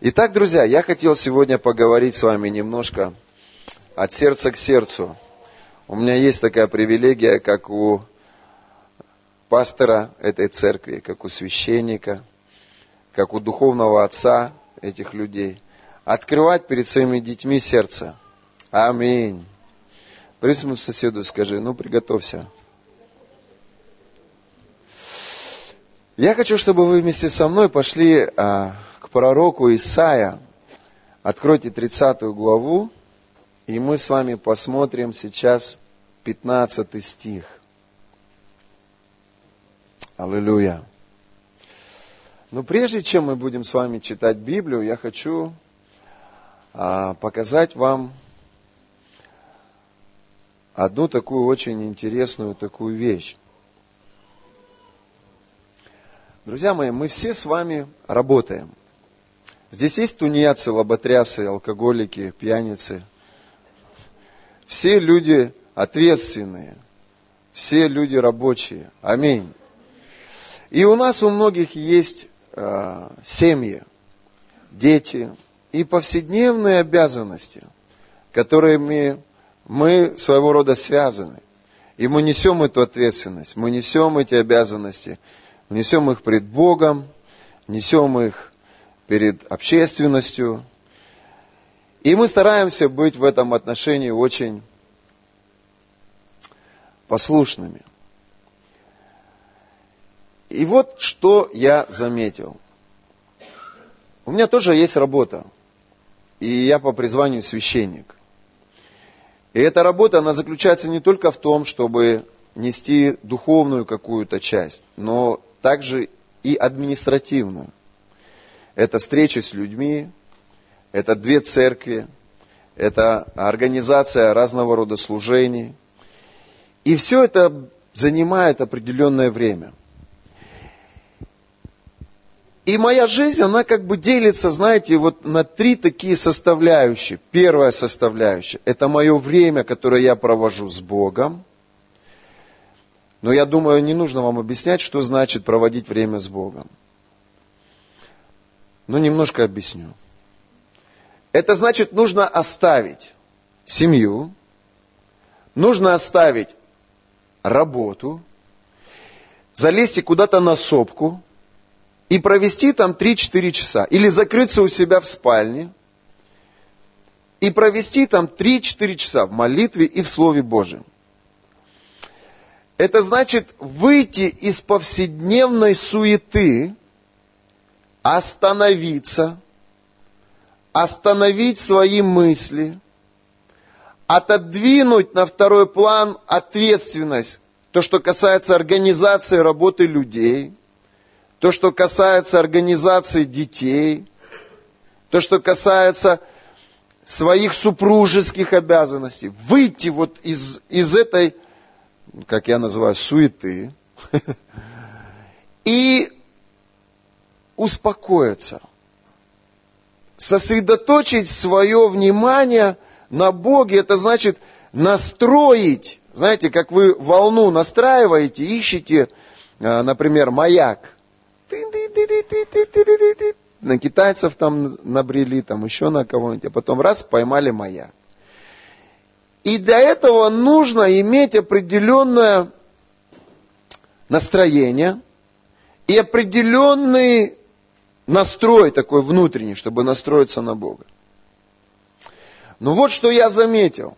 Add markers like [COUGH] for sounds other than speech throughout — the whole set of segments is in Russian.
Итак, друзья, я хотел сегодня поговорить с вами немножко от сердца к сердцу. У меня есть такая привилегия, как у пастора этой церкви, как у священника, как у духовного отца этих людей, открывать перед своими детьми сердце. Аминь. Присмотри соседу скажи, ну приготовься. Я хочу, чтобы вы вместе со мной пошли а, к пророку Исаия. Откройте 30 главу, и мы с вами посмотрим сейчас 15 стих. Аллилуйя. Но прежде чем мы будем с вами читать Библию, я хочу а, показать вам одну такую очень интересную такую вещь. Друзья мои, мы все с вами работаем. Здесь есть тунеядцы, лоботрясы, алкоголики, пьяницы. Все люди ответственные, все люди рабочие. Аминь. И у нас у многих есть э, семьи, дети и повседневные обязанности, которыми мы своего рода связаны. И мы несем эту ответственность, мы несем эти обязанности, несем их пред Богом, несем их перед общественностью. И мы стараемся быть в этом отношении очень послушными. И вот что я заметил. У меня тоже есть работа. И я по призванию священник. И эта работа, она заключается не только в том, чтобы нести духовную какую-то часть, но также и административную. Это встречи с людьми, это две церкви, это организация разного рода служений. И все это занимает определенное время. И моя жизнь, она как бы делится, знаете, вот на три такие составляющие. Первая составляющая – это мое время, которое я провожу с Богом. Но я думаю, не нужно вам объяснять, что значит проводить время с Богом. Ну, немножко объясню. Это значит, нужно оставить семью, нужно оставить работу, залезть куда-то на сопку и провести там 3-4 часа. Или закрыться у себя в спальне и провести там 3-4 часа в молитве и в Слове Божьем. Это значит выйти из повседневной суеты – остановиться, остановить свои мысли, отодвинуть на второй план ответственность, то, что касается организации работы людей, то, что касается организации детей, то, что касается своих супружеских обязанностей, выйти вот из, из этой, как я называю, суеты, [LAUGHS] и успокоиться, сосредоточить свое внимание на Боге, это значит настроить, знаете, как вы волну настраиваете, ищете, а, например, маяк. На китайцев там набрели, там еще на кого-нибудь, а потом раз поймали маяк. И для этого нужно иметь определенное настроение и определенный настрой такой внутренний, чтобы настроиться на Бога. Но вот что я заметил.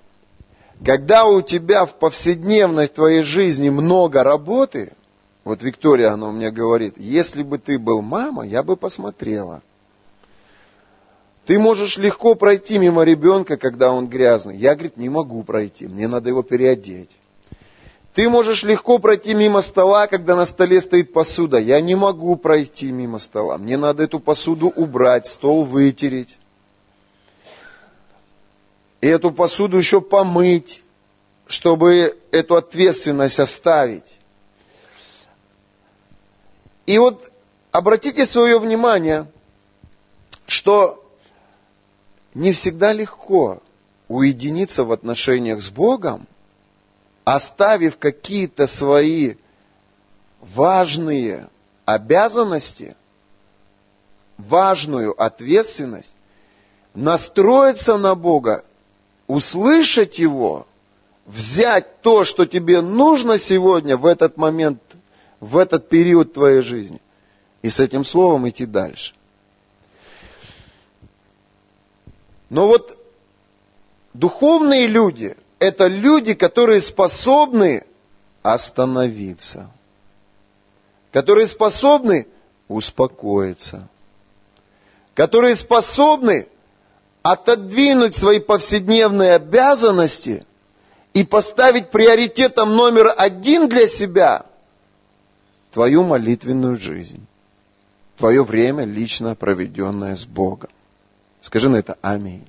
Когда у тебя в повседневной твоей жизни много работы, вот Виктория, она мне говорит, если бы ты был мама, я бы посмотрела. Ты можешь легко пройти мимо ребенка, когда он грязный. Я, говорит, не могу пройти, мне надо его переодеть. Ты можешь легко пройти мимо стола, когда на столе стоит посуда. Я не могу пройти мимо стола. Мне надо эту посуду убрать, стол вытереть. И эту посуду еще помыть, чтобы эту ответственность оставить. И вот обратите свое внимание, что не всегда легко уединиться в отношениях с Богом, оставив какие-то свои важные обязанности важную ответственность настроиться на Бога, услышать Его, взять то, что тебе нужно сегодня, в этот момент, в этот период твоей жизни, и с этим словом идти дальше. Но вот духовные люди – это люди, которые способны остановиться, которые способны успокоиться, которые способны отодвинуть свои повседневные обязанности и поставить приоритетом номер один для себя твою молитвенную жизнь, твое время лично проведенное с Богом. Скажи на это аминь.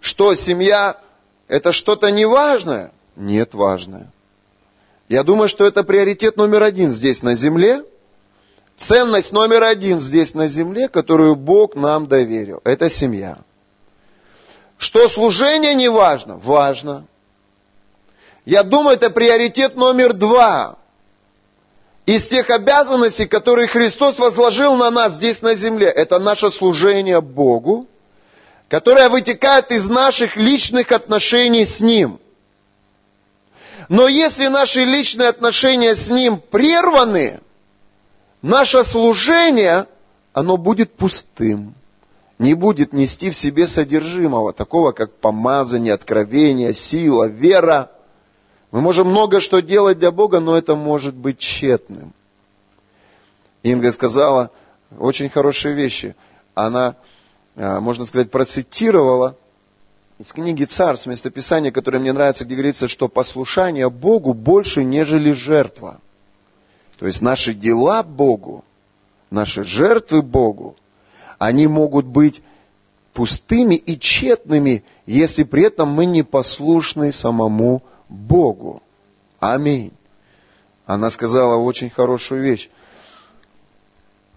Что, семья это что-то неважное? Нет, важное. Я думаю, что это приоритет номер один здесь на земле. Ценность номер один здесь на земле, которую Бог нам доверил. Это семья. Что служение не важно? Важно. Я думаю, это приоритет номер два из тех обязанностей, которые Христос возложил на нас здесь на земле. Это наше служение Богу, которое вытекает из наших личных отношений с Ним. Но если наши личные отношения с Ним прерваны, наше служение, оно будет пустым, не будет нести в себе содержимого, такого как помазание, откровение, сила, вера – мы можем много что делать для Бога, но это может быть тщетным. Инга сказала очень хорошие вещи. Она, можно сказать, процитировала из книги «Царств», местописание, которое мне нравится, где говорится, что послушание Богу больше, нежели жертва. То есть наши дела Богу, наши жертвы Богу, они могут быть пустыми и тщетными, если при этом мы не послушны самому Богу. Аминь. Она сказала очень хорошую вещь.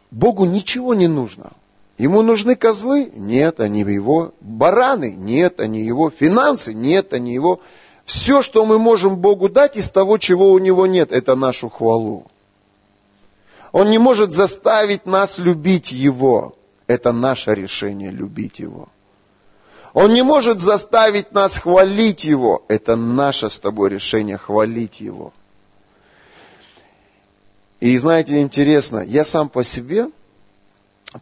Богу ничего не нужно. Ему нужны козлы? Нет, они его. Бараны? Нет, они его. Финансы? Нет, они его. Все, что мы можем Богу дать из того, чего у него нет, это нашу хвалу. Он не может заставить нас любить Его. Это наше решение любить Его. Он не может заставить нас хвалить Его. Это наше с тобой решение хвалить Его. И знаете, интересно, я сам по себе,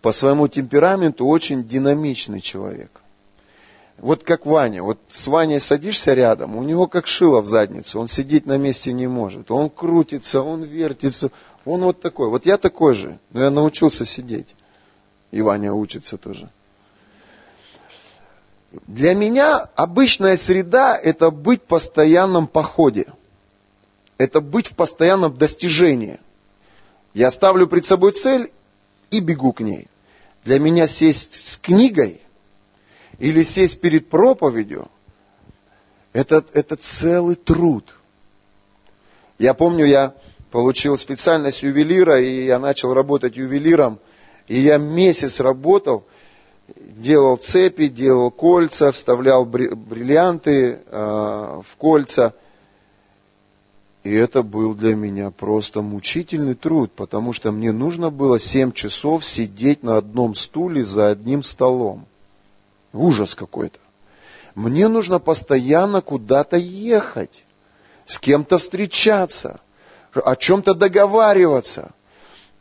по своему темпераменту очень динамичный человек. Вот как Ваня. Вот с Ваней садишься рядом, у него как шило в заднице, он сидеть на месте не может. Он крутится, он вертится, он вот такой. Вот я такой же, но я научился сидеть. И Ваня учится тоже. Для меня обычная среда – это быть в постоянном походе. Это быть в постоянном достижении. Я ставлю пред собой цель и бегу к ней. Для меня сесть с книгой или сесть перед проповедью – это, это целый труд. Я помню, я получил специальность ювелира, и я начал работать ювелиром, и я месяц работал – делал цепи, делал кольца, вставлял бриллианты э, в кольца. И это был для меня просто мучительный труд, потому что мне нужно было 7 часов сидеть на одном стуле за одним столом. Ужас какой-то. Мне нужно постоянно куда-то ехать, с кем-то встречаться, о чем-то договариваться –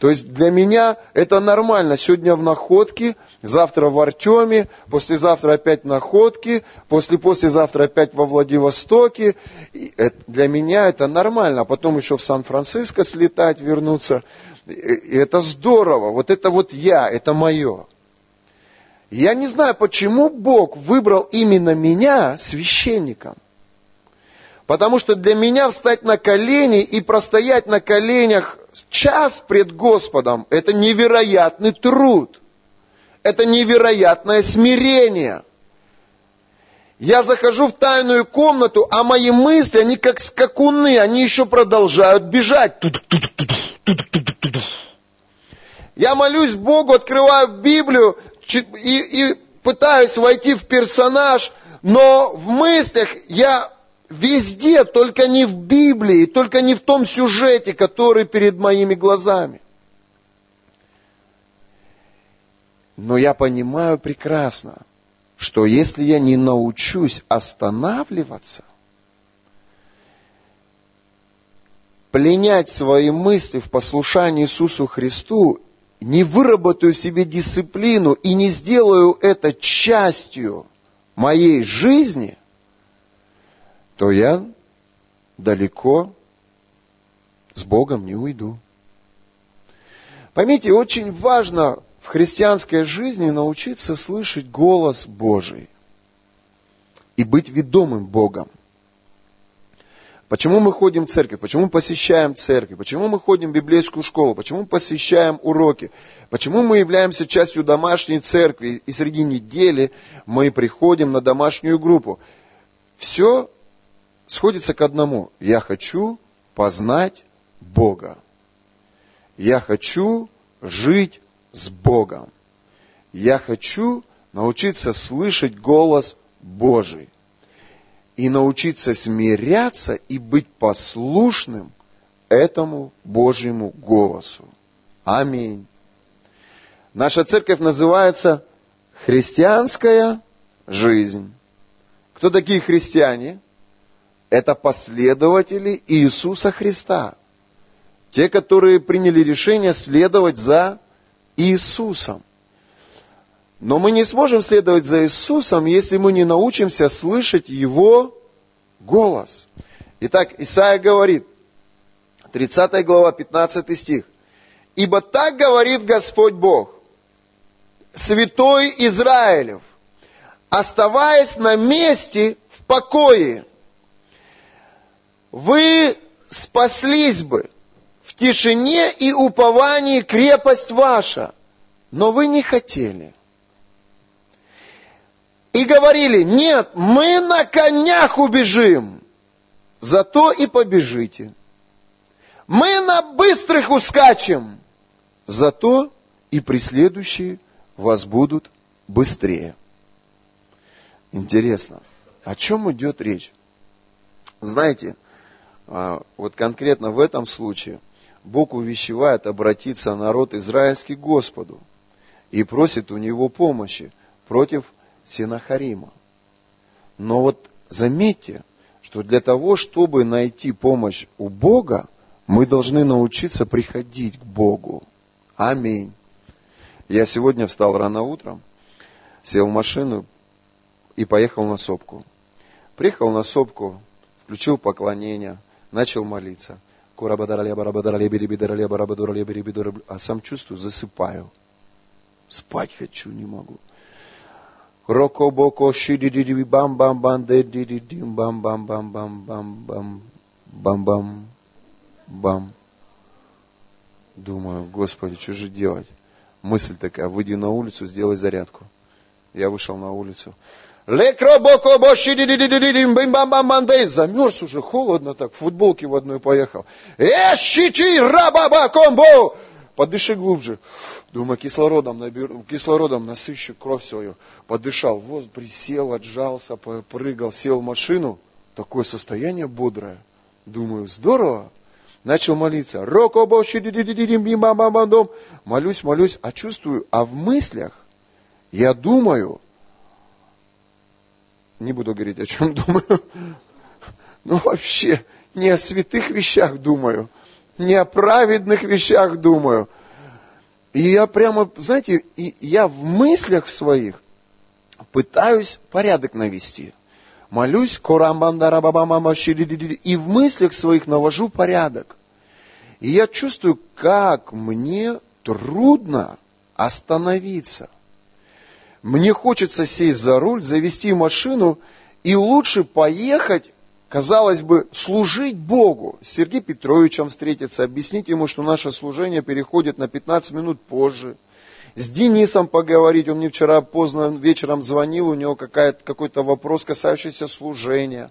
то есть для меня это нормально. Сегодня в находке, завтра в Артеме, послезавтра опять в находке, после-послезавтра опять во Владивостоке. И для меня это нормально. А потом еще в Сан-Франциско слетать, вернуться. И это здорово. Вот это вот я, это мое. Я не знаю, почему Бог выбрал именно меня священником. Потому что для меня встать на колени и простоять на коленях час пред Господом – это невероятный труд. Это невероятное смирение. Я захожу в тайную комнату, а мои мысли, они как скакуны, они еще продолжают бежать. Я молюсь Богу, открываю Библию и, и пытаюсь войти в персонаж, но в мыслях я Везде, только не в Библии, только не в том сюжете, который перед моими глазами. Но я понимаю прекрасно, что если я не научусь останавливаться, пленять свои мысли в послушании Иисусу Христу, не выработаю в себе дисциплину и не сделаю это частью моей жизни, то я далеко с Богом не уйду. Поймите, очень важно в христианской жизни научиться слышать голос Божий и быть ведомым Богом. Почему мы ходим в церковь? Почему посещаем церковь? Почему мы ходим в библейскую школу? Почему посещаем уроки? Почему мы являемся частью домашней церкви и среди недели мы приходим на домашнюю группу? Все сходится к одному. Я хочу познать Бога. Я хочу жить с Богом. Я хочу научиться слышать голос Божий и научиться смиряться и быть послушным этому Божьему голосу. Аминь. Наша церковь называется христианская жизнь. Кто такие христиане? Это последователи Иисуса Христа. Те, которые приняли решение следовать за Иисусом. Но мы не сможем следовать за Иисусом, если мы не научимся слышать Его голос. Итак, Исаия говорит, 30 глава, 15 стих. «Ибо так говорит Господь Бог, святой Израилев, оставаясь на месте в покое, вы спаслись бы в тишине и уповании крепость ваша, но вы не хотели» и говорили, нет, мы на конях убежим, зато и побежите. Мы на быстрых ускачем, зато и преследующие вас будут быстрее. Интересно, о чем идет речь? Знаете, вот конкретно в этом случае Бог увещевает обратиться народ израильский к Господу и просит у него помощи против Синахарима. Но вот заметьте, что для того, чтобы найти помощь у Бога, мы должны научиться приходить к Богу. Аминь. Я сегодня встал рано утром, сел в машину и поехал на сопку. Приехал на сопку, включил поклонение, начал молиться. А сам чувствую, засыпаю. Спать хочу, не могу. Шидидиди бам бам бам бам бам бам бам бам бам бам бам бам. Думаю, Господи, что же делать? Мысль такая, выйди на улицу, сделай зарядку. Я вышел на улицу. Замерз уже, холодно так, в футболке в одной поехал. Эшичи рабаба комбо! подыши глубже. Думаю, кислородом наберу, кислородом насыщу кровь свою. Подышал, вот присел, отжался, прыгал, сел в машину. Такое состояние бодрое. Думаю, здорово. Начал молиться. Молюсь, молюсь, а чувствую, а в мыслях я думаю, не буду говорить, о чем [LAUGHS] думаю, но вообще не о святых вещах думаю – не о праведных вещах думаю. И я прямо, знаете, и я в мыслях своих пытаюсь порядок навести. Молюсь, и в мыслях своих навожу порядок. И я чувствую, как мне трудно остановиться. Мне хочется сесть за руль, завести машину и лучше поехать казалось бы, служить Богу, с Сергеем Петровичем встретиться, объяснить ему, что наше служение переходит на 15 минут позже. С Денисом поговорить, он мне вчера поздно вечером звонил, у него какой-то вопрос, касающийся служения.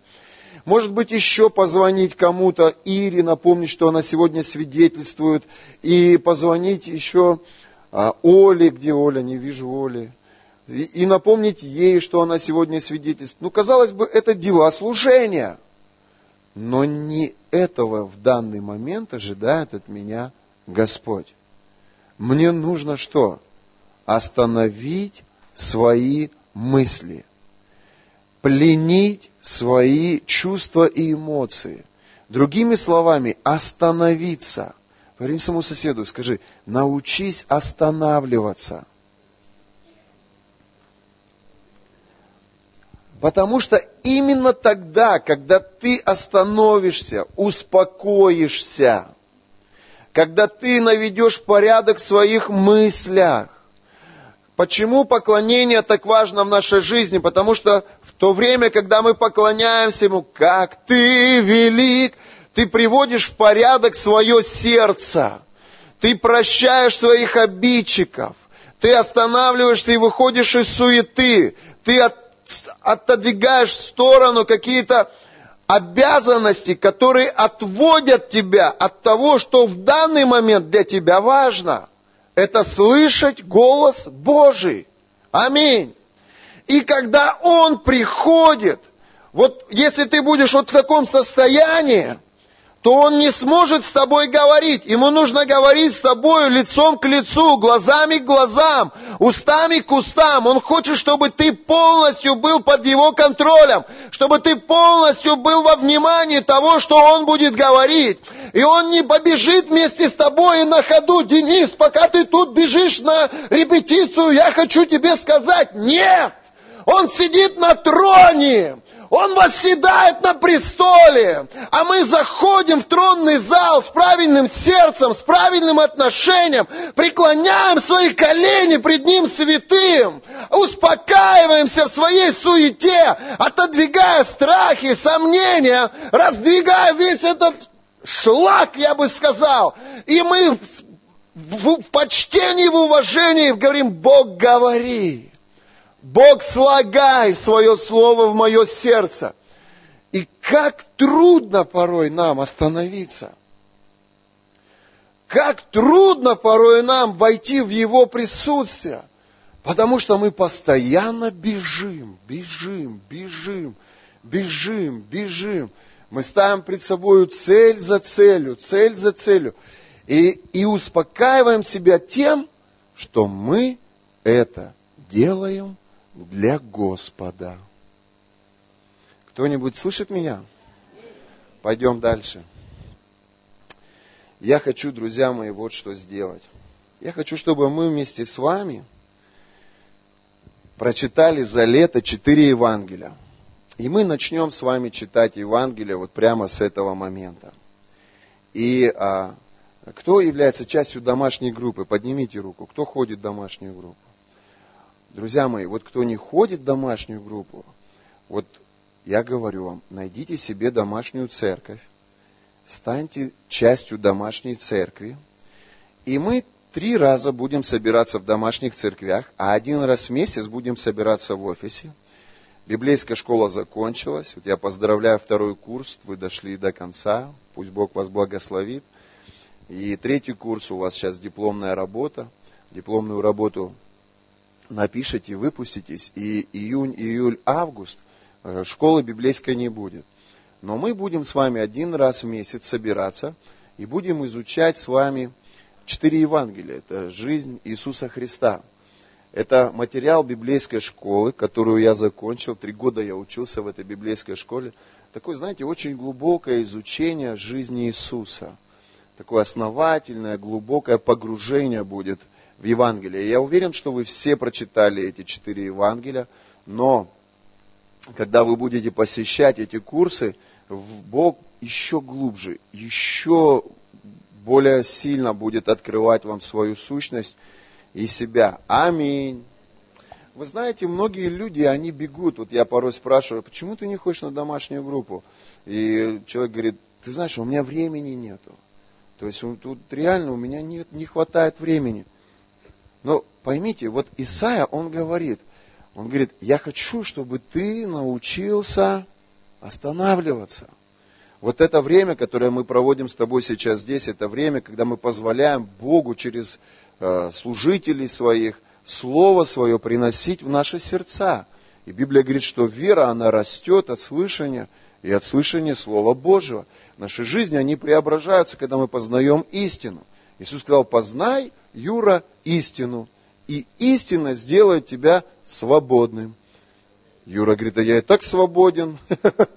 Может быть, еще позвонить кому-то, Ире, напомнить, что она сегодня свидетельствует, и позвонить еще а, Оле, где Оля, не вижу Оли, и, напомнить ей, что она сегодня свидетельствует. Ну, казалось бы, это дела служения – но не этого в данный момент ожидает от меня Господь. Мне нужно что? остановить свои мысли, пленить свои чувства и эмоции. Другими словами, остановиться. Говори своему соседу, скажи, научись останавливаться. Потому что именно тогда, когда ты остановишься, успокоишься, когда ты наведешь порядок в своих мыслях, Почему поклонение так важно в нашей жизни? Потому что в то время, когда мы поклоняемся Ему, как Ты велик, Ты приводишь в порядок свое сердце. Ты прощаешь своих обидчиков. Ты останавливаешься и выходишь из суеты. Ты от, отодвигаешь в сторону какие-то обязанности, которые отводят тебя от того, что в данный момент для тебя важно это слышать голос Божий. Аминь. И когда Он приходит, вот если ты будешь вот в таком состоянии, то он не сможет с тобой говорить. Ему нужно говорить с тобой лицом к лицу, глазами к глазам, устами к устам. Он хочет, чтобы ты полностью был под его контролем, чтобы ты полностью был во внимании того, что он будет говорить. И он не побежит вместе с тобой и на ходу, Денис, пока ты тут бежишь на репетицию, я хочу тебе сказать, нет! Он сидит на троне. Он восседает на престоле, а мы заходим в тронный зал с правильным сердцем, с правильным отношением, преклоняем свои колени пред Ним святым, успокаиваемся в своей суете, отодвигая страхи, сомнения, раздвигая весь этот шлак, я бы сказал, и мы в почтении, в уважении говорим, Бог говори. Бог, слагай свое слово в мое сердце. И как трудно порой нам остановиться. Как трудно порой нам войти в Его присутствие. Потому что мы постоянно бежим, бежим, бежим, бежим, бежим. Мы ставим пред собой цель за целью, цель за целью. И, и успокаиваем себя тем, что мы это делаем для Господа. Кто-нибудь слышит меня? Пойдем дальше. Я хочу, друзья мои, вот что сделать. Я хочу, чтобы мы вместе с вами прочитали за лето четыре Евангелия. И мы начнем с вами читать Евангелие вот прямо с этого момента. И а, кто является частью домашней группы? Поднимите руку. Кто ходит в домашнюю группу? Друзья мои, вот кто не ходит в домашнюю группу, вот я говорю вам, найдите себе домашнюю церковь, станьте частью домашней церкви, и мы три раза будем собираться в домашних церквях, а один раз в месяц будем собираться в офисе. Библейская школа закончилась. Вот я поздравляю второй курс, вы дошли до конца. Пусть Бог вас благословит. И третий курс у вас сейчас дипломная работа. Дипломную работу напишите, выпуститесь, и июнь, июль, август э, школы библейской не будет. Но мы будем с вами один раз в месяц собираться и будем изучать с вами четыре Евангелия. Это жизнь Иисуса Христа. Это материал библейской школы, которую я закончил. Три года я учился в этой библейской школе. Такое, знаете, очень глубокое изучение жизни Иисуса. Такое основательное, глубокое погружение будет – в Евангелие. Я уверен, что вы все прочитали эти четыре Евангелия, но когда вы будете посещать эти курсы, Бог еще глубже, еще более сильно будет открывать вам свою сущность и себя. Аминь. Вы знаете, многие люди, они бегут. Вот я порой спрашиваю, почему ты не хочешь на домашнюю группу? И человек говорит, ты знаешь, у меня времени нету. То есть тут реально у меня нет, не хватает времени. Но поймите, вот Исаия, он говорит, он говорит, я хочу, чтобы ты научился останавливаться. Вот это время, которое мы проводим с тобой сейчас здесь, это время, когда мы позволяем Богу через э, служителей своих Слово Свое приносить в наши сердца. И Библия говорит, что вера, она растет от слышания и от слышания Слова Божьего. Наши жизни, они преображаются, когда мы познаем истину. Иисус сказал, познай, Юра, истину, и истина сделает тебя свободным. Юра говорит, а я и так свободен,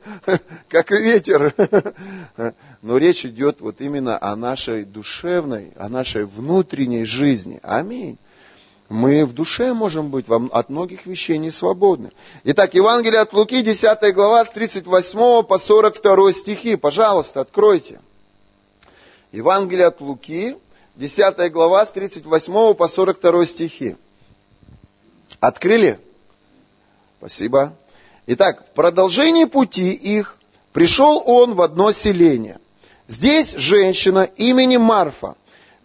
[LAUGHS] как ветер. [LAUGHS] Но речь идет вот именно о нашей душевной, о нашей внутренней жизни. Аминь. Мы в душе можем быть от многих вещей не свободны. Итак, Евангелие от Луки, 10 глава, с 38 по 42 стихи. Пожалуйста, откройте. Евангелие от Луки, 10 глава, с 38 по 42 стихи. Открыли? Спасибо. Итак, в продолжении пути их пришел он в одно селение. Здесь женщина именем Марфа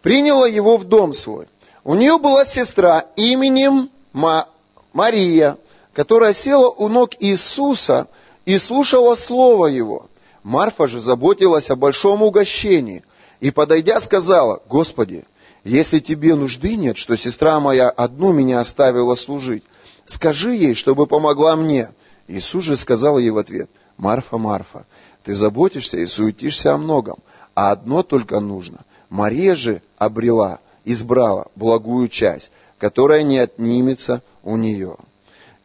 приняла его в дом свой. У нее была сестра именем Ма- Мария, которая села у ног Иисуса и слушала слово его. Марфа же заботилась о большом угощении и, подойдя, сказала, «Господи, если тебе нужды нет, что сестра моя одну меня оставила служить, скажи ей, чтобы помогла мне. Иисус же сказал ей в ответ, Марфа, Марфа, ты заботишься и суетишься о многом, а одно только нужно. Мария же обрела, избрала благую часть, которая не отнимется у нее.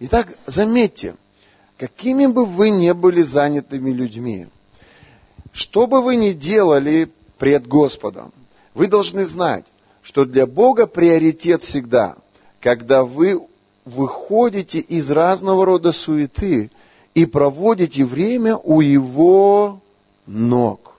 Итак, заметьте, какими бы вы ни были занятыми людьми, что бы вы ни делали пред Господом, вы должны знать, что для Бога приоритет всегда, когда вы выходите из разного рода суеты и проводите время у его ног.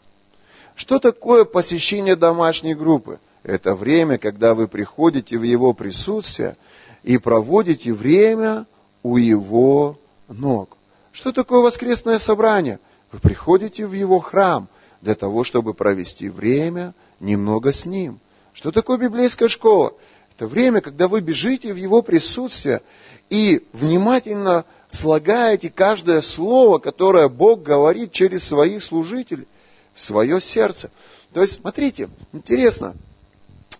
Что такое посещение домашней группы? Это время, когда вы приходите в его присутствие и проводите время у его ног. Что такое воскресное собрание? Вы приходите в его храм для того, чтобы провести время немного с ним. Что такое библейская школа? Это время, когда вы бежите в Его присутствие и внимательно слагаете каждое слово, которое Бог говорит через своих служителей в свое сердце. То есть, смотрите, интересно,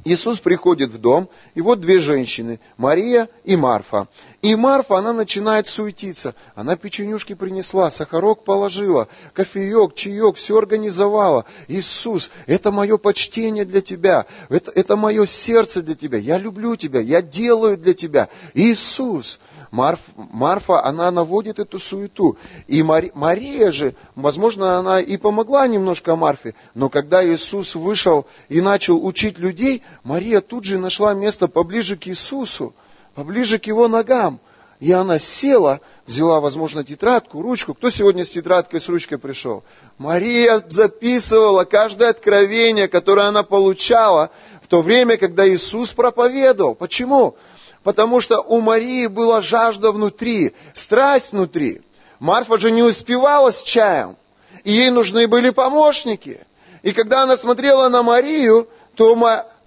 Иисус приходит в дом, и вот две женщины, Мария и Марфа. И Марфа, она начинает суетиться. Она печенюшки принесла, сахарок положила, кофеек, чаек, все организовала. Иисус, это мое почтение для тебя, это, это мое сердце для тебя, я люблю тебя, я делаю для тебя. Иисус, Марф, Марфа, она наводит эту суету. И Мари, Мария же, возможно, она и помогла немножко Марфе, но когда Иисус вышел и начал учить людей, Мария тут же нашла место поближе к Иисусу поближе к его ногам. И она села, взяла, возможно, тетрадку, ручку. Кто сегодня с тетрадкой, с ручкой пришел? Мария записывала каждое откровение, которое она получала в то время, когда Иисус проповедовал. Почему? Потому что у Марии была жажда внутри, страсть внутри. Марфа же не успевала с чаем, и ей нужны были помощники. И когда она смотрела на Марию, то,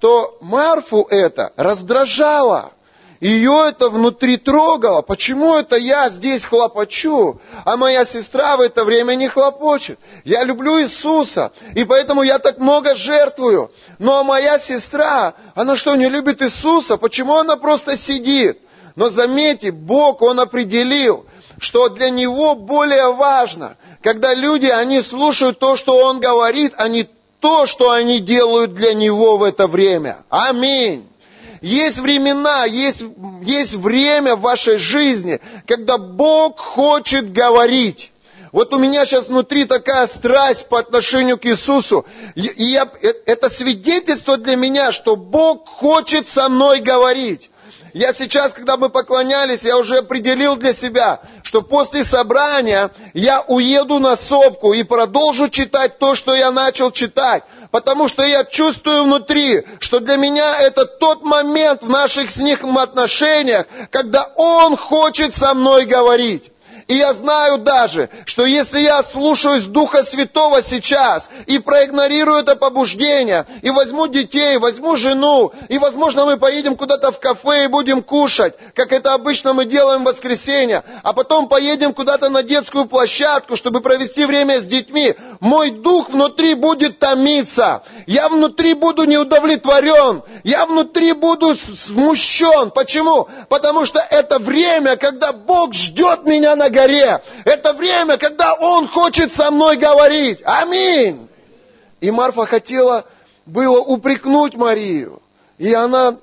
то Марфу это раздражало. Ее это внутри трогало. Почему это я здесь хлопочу, а моя сестра в это время не хлопочет? Я люблю Иисуса, и поэтому я так много жертвую. Но моя сестра, она что, не любит Иисуса? Почему она просто сидит? Но заметьте, Бог, Он определил, что для Него более важно, когда люди, они слушают то, что Он говорит, а не то, что они делают для Него в это время. Аминь. Есть времена, есть, есть время в вашей жизни, когда Бог хочет говорить. Вот у меня сейчас внутри такая страсть по отношению к Иисусу. И я, э, это свидетельство для меня, что Бог хочет со мной говорить. Я сейчас, когда мы поклонялись, я уже определил для себя, что после собрания я уеду на сопку и продолжу читать то, что я начал читать. Потому что я чувствую внутри, что для меня это тот момент в наших с ним отношениях, когда Он хочет со мной говорить. И я знаю даже, что если я слушаюсь Духа Святого сейчас и проигнорирую это побуждение, и возьму детей, возьму жену, и, возможно, мы поедем куда-то в кафе и будем кушать, как это обычно мы делаем в воскресенье, а потом поедем куда-то на детскую площадку, чтобы провести время с детьми, мой дух внутри будет томиться, я внутри буду неудовлетворен, я внутри буду смущен. Почему? Потому что это время, когда Бог ждет меня на горе. Это время, когда Он хочет со мной говорить. Аминь. И Марфа хотела было упрекнуть Марию. И она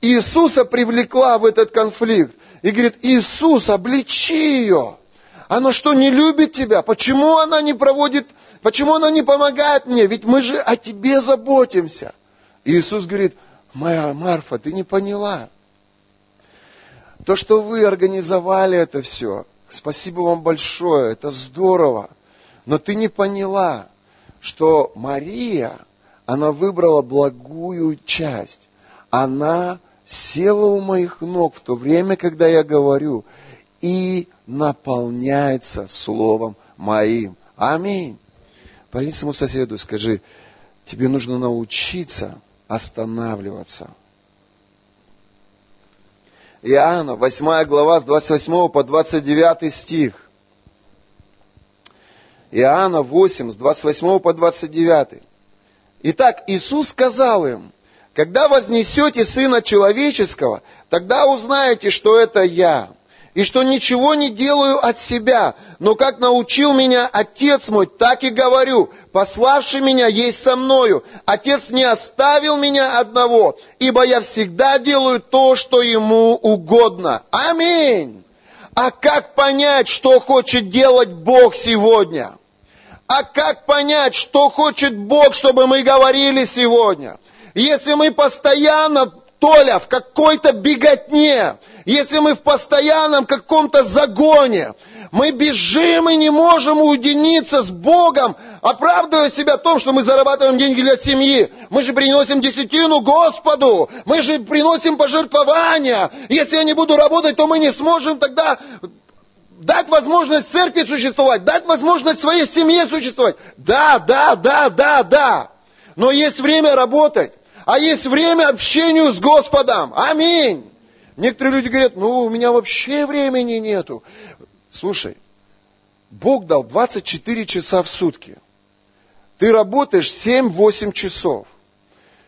Иисуса привлекла в этот конфликт. И говорит, Иисус, обличи ее. Она что, не любит тебя? Почему она не проводит, почему она не помогает мне? Ведь мы же о тебе заботимся. Иисус говорит, моя Марфа, ты не поняла. То, что вы организовали это все, спасибо вам большое, это здорово. Но ты не поняла, что Мария, она выбрала благую часть. Она села у моих ног в то время, когда я говорю, и наполняется Словом моим. Аминь. Парень своему соседу скажи, тебе нужно научиться останавливаться. Иоанна, 8 глава, с 28 по 29 стих. Иоанна 8, с 28 по 29. Итак, Иисус сказал им, когда вознесете Сына Человеческого, тогда узнаете, что это Я, и что ничего не делаю от себя, но как научил меня Отец мой, так и говорю, пославший меня есть со мною. Отец не оставил меня одного, ибо я всегда делаю то, что ему угодно. Аминь. А как понять, что хочет делать Бог сегодня? А как понять, что хочет Бог, чтобы мы говорили сегодня? Если мы постоянно Толя, в какой-то беготне, если мы в постоянном каком-то загоне, мы бежим и не можем уединиться с Богом, оправдывая себя том, что мы зарабатываем деньги для семьи. Мы же приносим десятину Господу, мы же приносим пожертвования. Если я не буду работать, то мы не сможем тогда дать возможность церкви существовать, дать возможность своей семье существовать. Да, да, да, да, да. Но есть время работать а есть время общению с Господом. Аминь. Некоторые люди говорят, ну, у меня вообще времени нету. Слушай, Бог дал 24 часа в сутки. Ты работаешь 7-8 часов.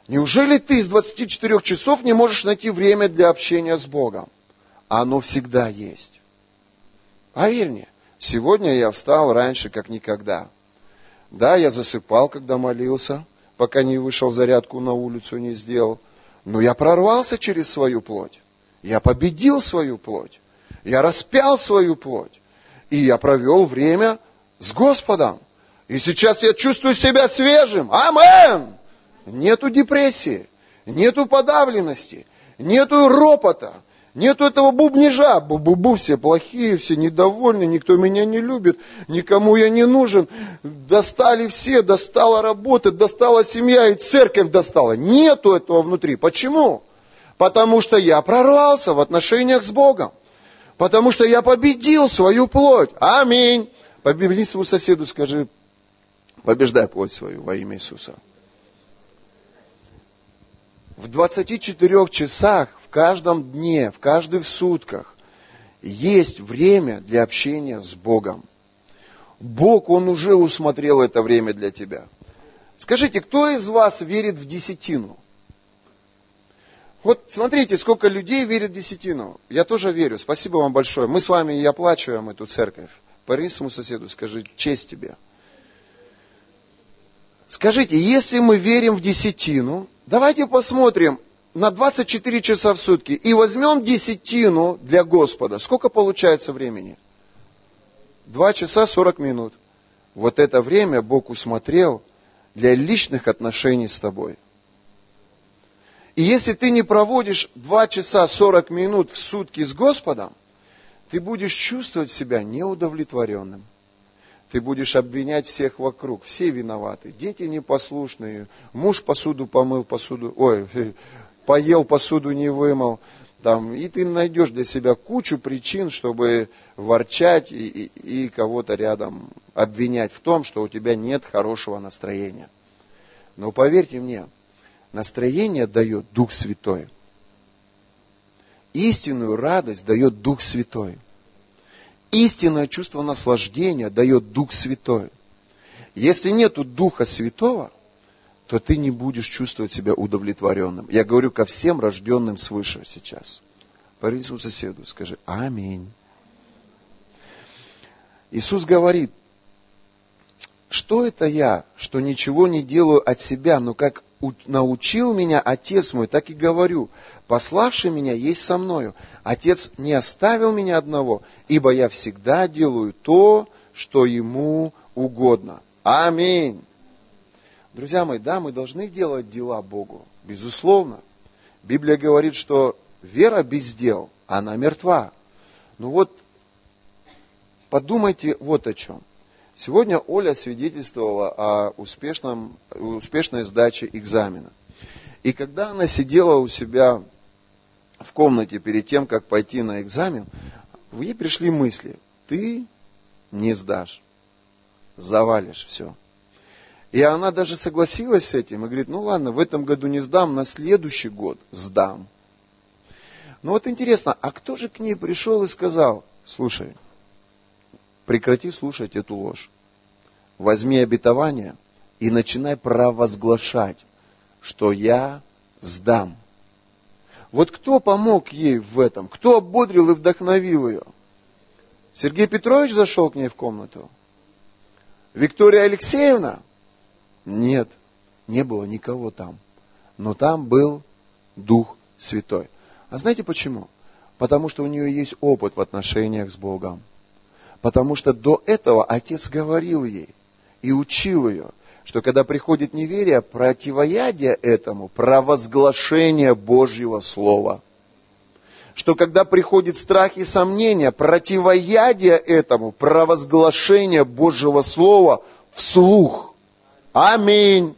Неужели ты из 24 часов не можешь найти время для общения с Богом? Оно всегда есть. Поверь мне, сегодня я встал раньше, как никогда. Да, я засыпал, когда молился пока не вышел зарядку на улицу, не сделал. Но я прорвался через свою плоть. Я победил свою плоть. Я распял свою плоть. И я провел время с Господом. И сейчас я чувствую себя свежим. Амен! Нету депрессии, нету подавленности, нету ропота, Нету этого бубнижа. Бу-бу-бу, все плохие, все недовольны, никто меня не любит, никому я не нужен. Достали все, достала работа, достала семья и церковь достала. Нету этого внутри. Почему? Потому что я прорвался в отношениях с Богом. Потому что я победил свою плоть. Аминь. Победи своему соседу, скажи, побеждай плоть свою во имя Иисуса. В 24 часах каждом дне, в каждых сутках есть время для общения с Богом. Бог, Он уже усмотрел это время для тебя. Скажите, кто из вас верит в десятину? Вот смотрите, сколько людей верит в десятину. Я тоже верю. Спасибо вам большое. Мы с вами и оплачиваем эту церковь. Парни своему соседу, скажи, честь тебе. Скажите, если мы верим в десятину, давайте посмотрим, на 24 часа в сутки и возьмем десятину для Господа, сколько получается времени? Два часа 40 минут. Вот это время Бог усмотрел для личных отношений с тобой. И если ты не проводишь два часа 40 минут в сутки с Господом, ты будешь чувствовать себя неудовлетворенным. Ты будешь обвинять всех вокруг. Все виноваты. Дети непослушные. Муж посуду помыл, посуду... Ой, [LAUGHS] поел, посуду не вымыл. Там, и ты найдешь для себя кучу причин, чтобы ворчать и, и, и кого-то рядом обвинять в том, что у тебя нет хорошего настроения. Но поверьте мне, настроение дает Дух Святой. Истинную радость дает Дух Святой. Истинное чувство наслаждения дает Дух Святой. Если нету Духа Святого, то ты не будешь чувствовать себя удовлетворенным. Я говорю ко всем рожденным свыше сейчас. Поверни своему соседу, скажи Аминь. Иисус говорит, что это я, что ничего не делаю от себя, но как научил меня Отец мой, так и говорю, пославший меня есть со мною. Отец не оставил меня одного, ибо я всегда делаю то, что ему угодно. Аминь. Друзья мои, да, мы должны делать дела Богу, безусловно. Библия говорит, что вера без дел, она мертва. Ну вот, подумайте вот о чем. Сегодня Оля свидетельствовала о успешном, успешной сдаче экзамена. И когда она сидела у себя в комнате перед тем, как пойти на экзамен, в ей пришли мысли, ты не сдашь, завалишь все. И она даже согласилась с этим и говорит, ну ладно, в этом году не сдам, на следующий год сдам. Но вот интересно, а кто же к ней пришел и сказал, слушай, прекрати слушать эту ложь. Возьми обетование и начинай провозглашать, что я сдам. Вот кто помог ей в этом? Кто ободрил и вдохновил ее? Сергей Петрович зашел к ней в комнату? Виктория Алексеевна? Нет, не было никого там. Но там был Дух Святой. А знаете почему? Потому что у нее есть опыт в отношениях с Богом. Потому что до этого Отец говорил ей и учил ее, что когда приходит неверие, противоядие этому провозглашение Божьего Слова. Что когда приходит страх и сомнение, противоядие этому провозглашение Божьего Слова вслух. Аминь.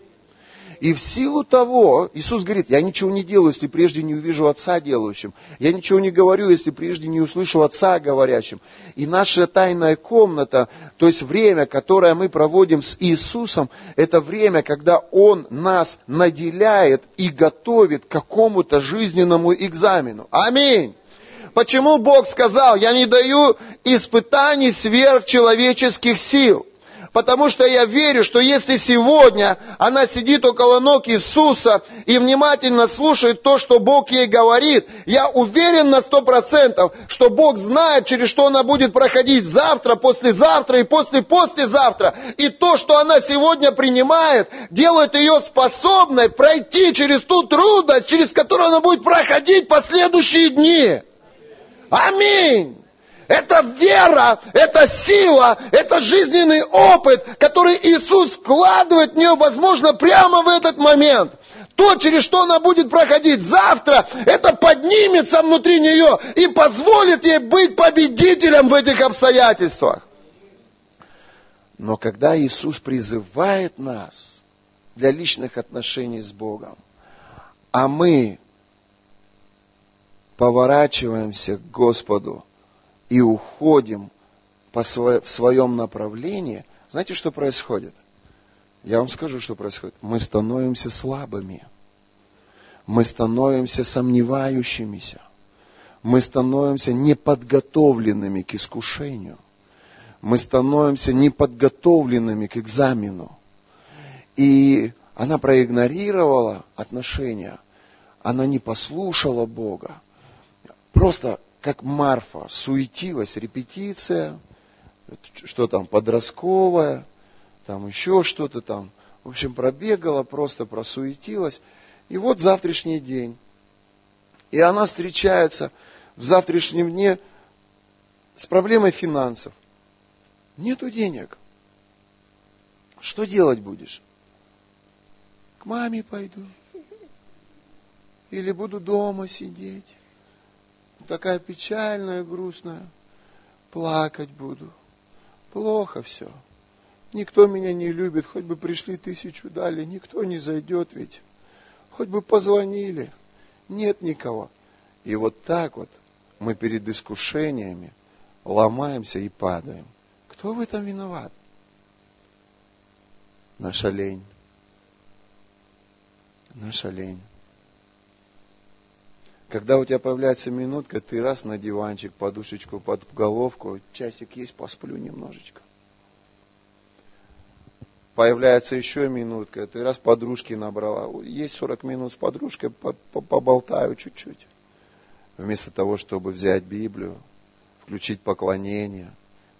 И в силу того, Иисус говорит, я ничего не делаю, если прежде не увижу Отца делающим. Я ничего не говорю, если прежде не услышу Отца говорящим. И наша тайная комната, то есть время, которое мы проводим с Иисусом, это время, когда Он нас наделяет и готовит к какому-то жизненному экзамену. Аминь. Почему Бог сказал, я не даю испытаний сверхчеловеческих сил? Потому что я верю, что если сегодня она сидит около ног Иисуса и внимательно слушает то, что Бог ей говорит, я уверен на сто процентов, что Бог знает, через что она будет проходить завтра, послезавтра и после-послезавтра. И то, что она сегодня принимает, делает ее способной пройти через ту трудность, через которую она будет проходить последующие дни. Аминь. Это вера, это сила, это жизненный опыт, который Иисус вкладывает в нее, возможно, прямо в этот момент. То, через что она будет проходить завтра, это поднимется внутри нее и позволит ей быть победителем в этих обстоятельствах. Но когда Иисус призывает нас для личных отношений с Богом, а мы поворачиваемся к Господу, и уходим по сво- в своем направлении, знаете, что происходит? Я вам скажу, что происходит. Мы становимся слабыми. Мы становимся сомневающимися. Мы становимся неподготовленными к искушению. Мы становимся неподготовленными к экзамену. И она проигнорировала отношения. Она не послушала Бога. Просто как Марфа, суетилась, репетиция, что там, подростковая, там еще что-то там. В общем, пробегала, просто просуетилась. И вот завтрашний день. И она встречается в завтрашнем дне с проблемой финансов. Нету денег. Что делать будешь? К маме пойду. Или буду дома сидеть такая печальная, грустная. Плакать буду. Плохо все. Никто меня не любит, хоть бы пришли тысячу дали, никто не зайдет ведь. Хоть бы позвонили. Нет никого. И вот так вот мы перед искушениями ломаемся и падаем. Кто в этом виноват? Наша лень. Наша лень. Когда у тебя появляется минутка, ты раз на диванчик, подушечку под головку, часик есть, посплю немножечко. Появляется еще минутка, ты раз подружки набрала, есть 40 минут с подружкой, поболтаю чуть-чуть. Вместо того, чтобы взять Библию, включить поклонение,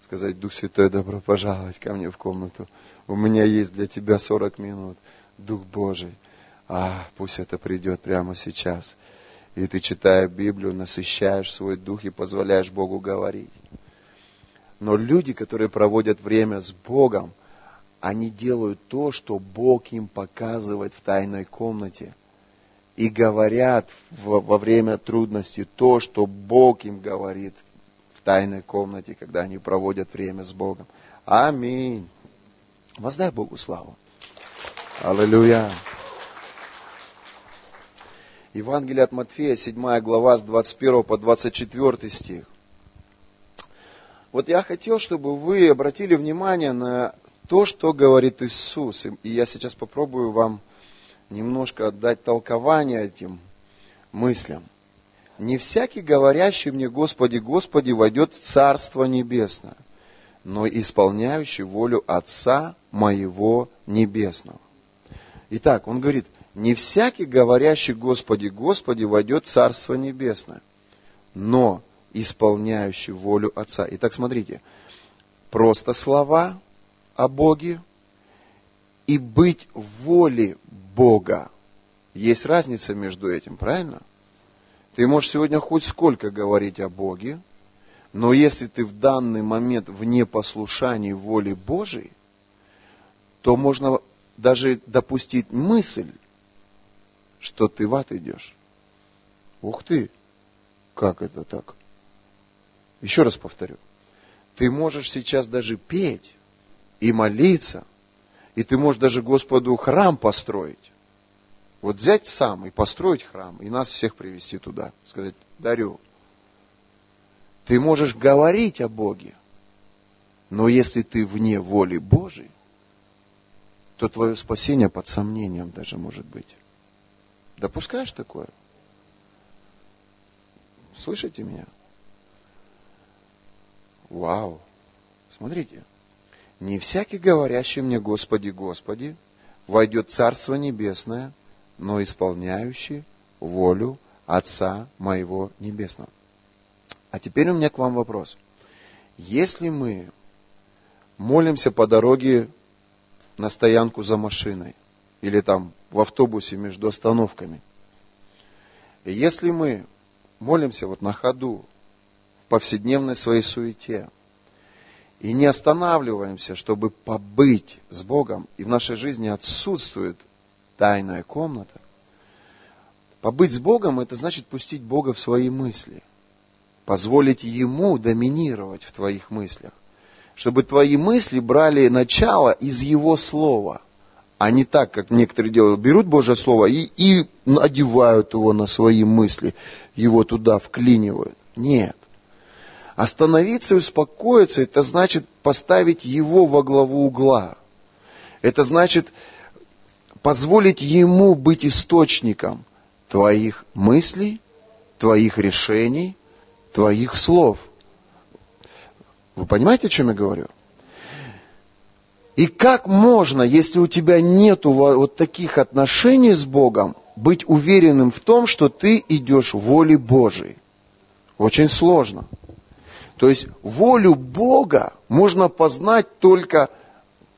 сказать, Дух Святой, добро пожаловать ко мне в комнату. У меня есть для тебя 40 минут, Дух Божий А, пусть это придет прямо сейчас. И ты, читая Библию, насыщаешь свой дух и позволяешь Богу говорить. Но люди, которые проводят время с Богом, они делают то, что Бог им показывает в тайной комнате. И говорят во время трудностей то, что Бог им говорит в тайной комнате, когда они проводят время с Богом. Аминь. Воздай Богу славу. Аллилуйя. Евангелие от Матфея, 7 глава, с 21 по 24 стих. Вот я хотел, чтобы вы обратили внимание на то, что говорит Иисус. И я сейчас попробую вам немножко отдать толкование этим мыслям. Не всякий, говорящий мне, Господи, Господи, войдет в Царство Небесное, но исполняющий волю Отца моего Небесного. Итак, он говорит, не всякий, говорящий Господи, Господи, войдет в Царство Небесное, но исполняющий волю Отца. Итак, смотрите, просто слова о Боге и быть в воле Бога. Есть разница между этим, правильно? Ты можешь сегодня хоть сколько говорить о Боге, но если ты в данный момент в непослушании воли Божией, то можно даже допустить мысль, что ты в ад идешь. Ух ты! Как это так? Еще раз повторю. Ты можешь сейчас даже петь и молиться, и ты можешь даже Господу храм построить. Вот взять сам и построить храм, и нас всех привести туда. Сказать, дарю. Ты можешь говорить о Боге, но если ты вне воли Божией, то твое спасение под сомнением даже может быть. Допускаешь такое? Слышите меня? Вау! Смотрите. Не всякий, говорящий мне Господи, Господи, войдет Царство Небесное, но исполняющий волю Отца моего Небесного. А теперь у меня к вам вопрос. Если мы молимся по дороге на стоянку за машиной, или там в автобусе между остановками. И если мы молимся вот на ходу, в повседневной своей суете, и не останавливаемся, чтобы побыть с Богом, и в нашей жизни отсутствует тайная комната, побыть с Богом, это значит пустить Бога в свои мысли, позволить Ему доминировать в твоих мыслях, чтобы твои мысли брали начало из Его Слова – а не так, как некоторые делают. Берут Божье Слово и, и одевают его на свои мысли, его туда вклинивают. Нет. Остановиться и успокоиться, это значит поставить его во главу угла. Это значит позволить ему быть источником твоих мыслей, твоих решений, твоих слов. Вы понимаете, о чем я говорю? И как можно, если у тебя нет вот таких отношений с Богом, быть уверенным в том, что ты идешь воле Божией? Очень сложно. То есть волю Бога можно познать только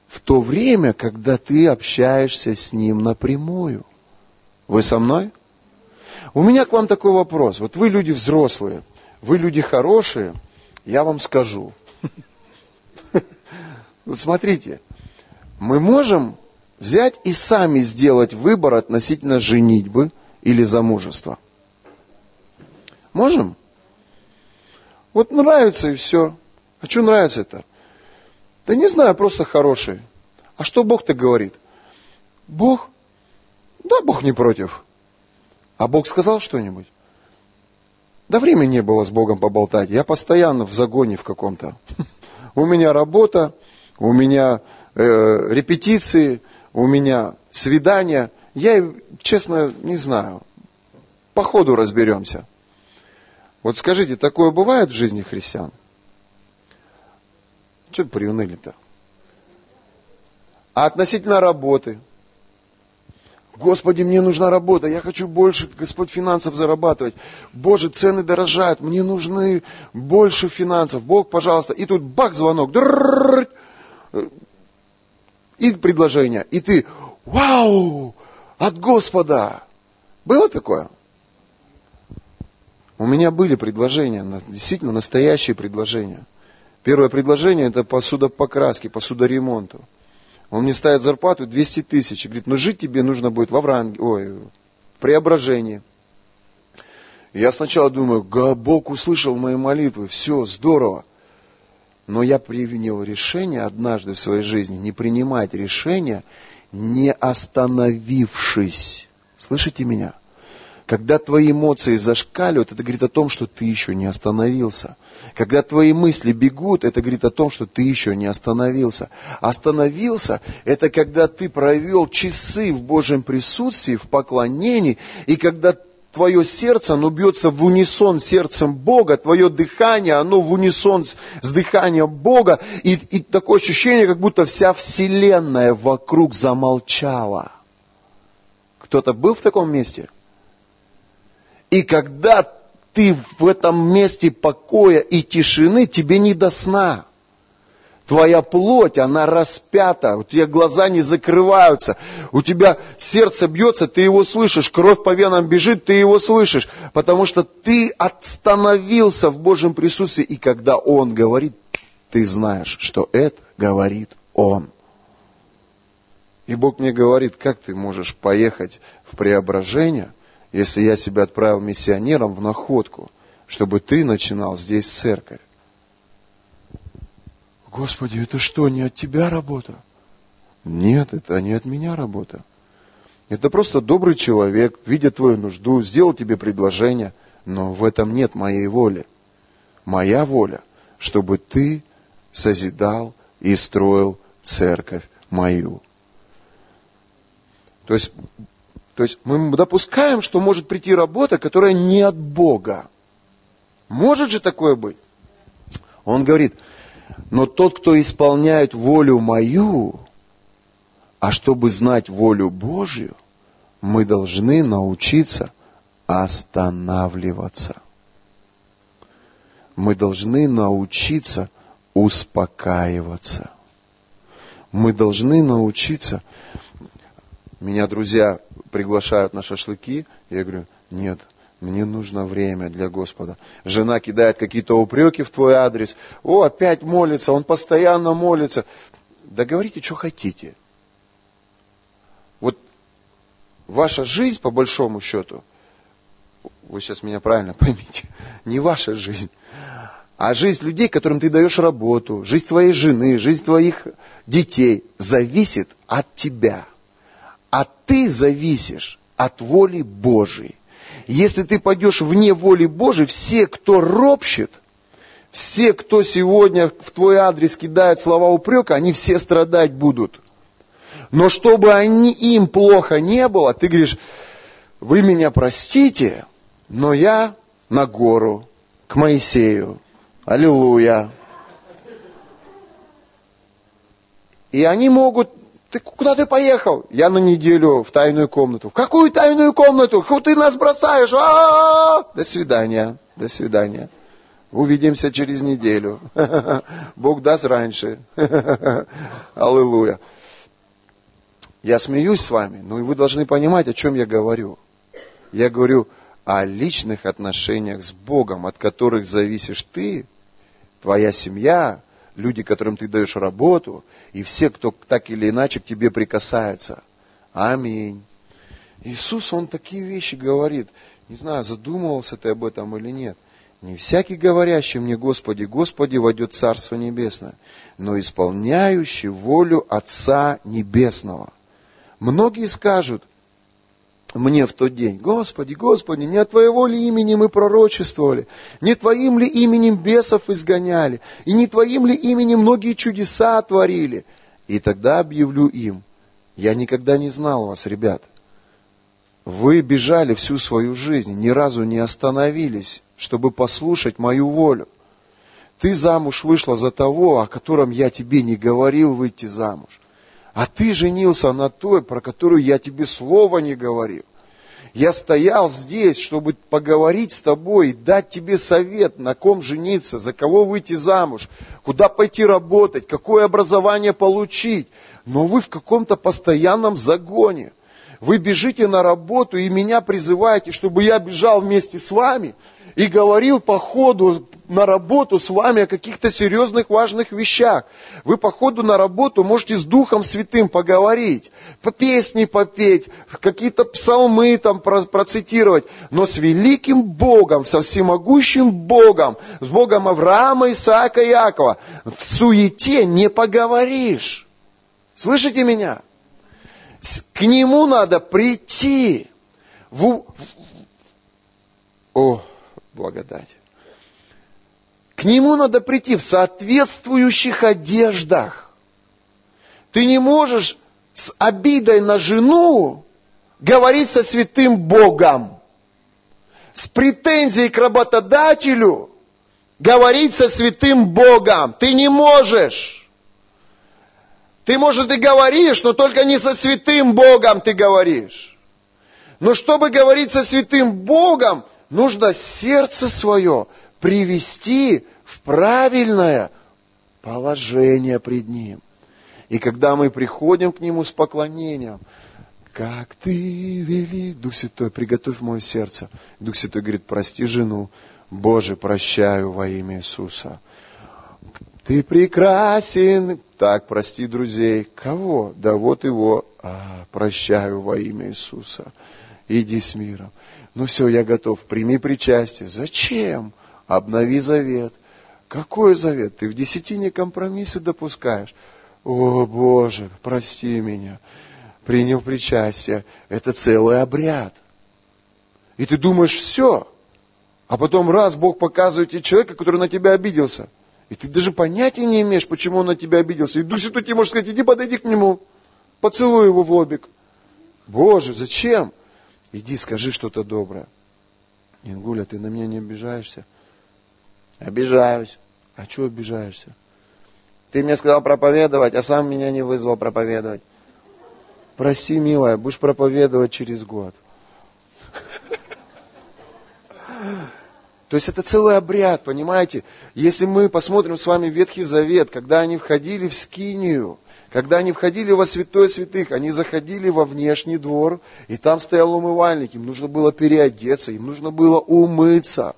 в то время, когда ты общаешься с Ним напрямую. Вы со мной? У меня к вам такой вопрос. Вот вы люди взрослые, вы люди хорошие, я вам скажу – вот смотрите, мы можем взять и сами сделать выбор относительно женитьбы или замужества. Можем? Вот нравится и все. А что нравится это? Да не знаю, просто хороший. А что Бог-то говорит? Бог? Да, Бог не против. А Бог сказал что-нибудь? Да времени не было с Богом поболтать. Я постоянно в загоне в каком-то. [LAUGHS] У меня работа, у меня э, репетиции, у меня свидания. Я, честно, не знаю. По ходу разберемся. Вот скажите, такое бывает в жизни христиан? Что приуныли-то? А относительно работы? Господи, мне нужна работа, я хочу больше, Господь, финансов зарабатывать. Боже, цены дорожают, мне нужны больше финансов. Бог, пожалуйста. И тут бах, звонок и предложение. И ты, вау, от Господа. Было такое? У меня были предложения, действительно настоящие предложения. Первое предложение это по судопокраске, по судоремонту. Он мне ставит зарплату 200 тысяч и говорит, ну жить тебе нужно будет в Авранге, ой, в Преображении. я сначала думаю, Бог услышал мои молитвы, все, здорово. Но я принял решение однажды в своей жизни не принимать решения, не остановившись. Слышите меня? Когда твои эмоции зашкаливают, это говорит о том, что ты еще не остановился. Когда твои мысли бегут, это говорит о том, что ты еще не остановился. Остановился – это когда ты провел часы в Божьем присутствии, в поклонении, и когда твое сердце, оно бьется в унисон с сердцем Бога, твое дыхание, оно в унисон с, дыханием Бога, и, и такое ощущение, как будто вся вселенная вокруг замолчала. Кто-то был в таком месте? И когда ты в этом месте покоя и тишины, тебе не до сна. Твоя плоть, она распята, у тебя глаза не закрываются, у тебя сердце бьется, ты его слышишь, кровь по венам бежит, ты его слышишь, потому что ты остановился в Божьем присутствии, и когда Он говорит, ты знаешь, что это говорит Он. И Бог мне говорит, как ты можешь поехать в преображение, если я себя отправил миссионером в находку, чтобы ты начинал здесь церковь. Господи, это что, не от тебя работа? Нет, это не от меня работа. Это просто добрый человек, видя твою нужду, сделал тебе предложение, но в этом нет моей воли. Моя воля, чтобы ты созидал и строил церковь мою. То есть, то есть мы допускаем, что может прийти работа, которая не от Бога. Может же такое быть? Он говорит, но тот, кто исполняет волю мою, а чтобы знать волю Божью, мы должны научиться останавливаться. Мы должны научиться успокаиваться. Мы должны научиться... Меня друзья приглашают на шашлыки, я говорю, нет, мне нужно время для Господа. Жена кидает какие-то упреки в твой адрес. О, опять молится, он постоянно молится. Да говорите, что хотите. Вот ваша жизнь, по большому счету, вы сейчас меня правильно [LAUGHS] поймите, не ваша жизнь, а жизнь людей, которым ты даешь работу, жизнь твоей жены, жизнь твоих детей, зависит от тебя. А ты зависишь от воли Божией. Если ты пойдешь вне воли Божией, все, кто ропщет, все, кто сегодня в твой адрес кидает слова упрека, они все страдать будут. Но чтобы они, им плохо не было, ты говоришь, вы меня простите, но я на гору, к Моисею. Аллилуйя. И они могут ты куда ты поехал? Я на неделю в тайную комнату. В какую тайную комнату? Ты нас бросаешь? А-а-а! До свидания. До свидания. Увидимся через неделю. [LAUGHS] Бог даст раньше. [LAUGHS] Аллилуйя. Я смеюсь с вами, но вы должны понимать, о чем я говорю. Я говорю о личных отношениях с Богом, от которых зависишь ты, твоя семья, люди, которым ты даешь работу, и все, кто так или иначе к тебе прикасается. Аминь. Иисус, Он такие вещи говорит. Не знаю, задумывался ты об этом или нет. Не всякий говорящий мне, Господи, Господи, войдет Царство Небесное, но исполняющий волю Отца Небесного. Многие скажут, мне в тот день, Господи, Господи, не от Твоего ли имени мы пророчествовали, не Твоим ли именем бесов изгоняли, и не Твоим ли именем многие чудеса творили. И тогда объявлю им, я никогда не знал вас, ребят. Вы бежали всю свою жизнь, ни разу не остановились, чтобы послушать мою волю. Ты замуж вышла за того, о котором я тебе не говорил выйти замуж. А ты женился на той, про которую я тебе слова не говорил. Я стоял здесь, чтобы поговорить с тобой, дать тебе совет, на ком жениться, за кого выйти замуж, куда пойти работать, какое образование получить. Но вы в каком-то постоянном загоне. Вы бежите на работу и меня призываете, чтобы я бежал вместе с вами и говорил по ходу на работу с вами о каких-то серьезных, важных вещах. Вы по ходу на работу можете с Духом Святым поговорить, по песни попеть, какие-то псалмы там процитировать, но с великим Богом, со всемогущим Богом, с Богом Авраама, Исаака и Якова в суете не поговоришь. Слышите меня? К нему надо прийти. В... О, благодать. К нему надо прийти в соответствующих одеждах. Ты не можешь с обидой на жену говорить со святым Богом. С претензией к работодателю говорить со святым Богом. Ты не можешь. Ты, может, и говоришь, но только не со святым Богом ты говоришь. Но чтобы говорить со святым Богом, нужно сердце свое привести в правильное положение пред Ним. И когда мы приходим к Нему с поклонением, как ты велик, Дух Святой, приготовь мое сердце. Дух Святой говорит, прости жену, Боже, прощаю во имя Иисуса. Ты прекрасен. Так, прости друзей. Кого? Да вот его. А, прощаю во имя Иисуса. Иди с миром. Ну все, я готов. Прими причастие. Зачем? обнови завет. Какой завет? Ты в десятине компромиссы допускаешь. О, Боже, прости меня. Принял причастие. Это целый обряд. И ты думаешь, все. А потом раз Бог показывает тебе человека, который на тебя обиделся. И ты даже понятия не имеешь, почему он на тебя обиделся. И Дух Святой тебе может сказать, иди подойди к нему, поцелуй его в лобик. Боже, зачем? Иди, скажи что-то доброе. Ингуля, ты на меня не обижаешься? Обижаюсь. А чего обижаешься? Ты мне сказал проповедовать, а сам меня не вызвал проповедовать. Прости, милая, будешь проповедовать через год. [LAUGHS] То есть это целый обряд, понимаете? Если мы посмотрим с вами Ветхий Завет, когда они входили в Скинию, когда они входили во святое святых, они заходили во внешний двор, и там стоял умывальник, им нужно было переодеться, им нужно было умыться.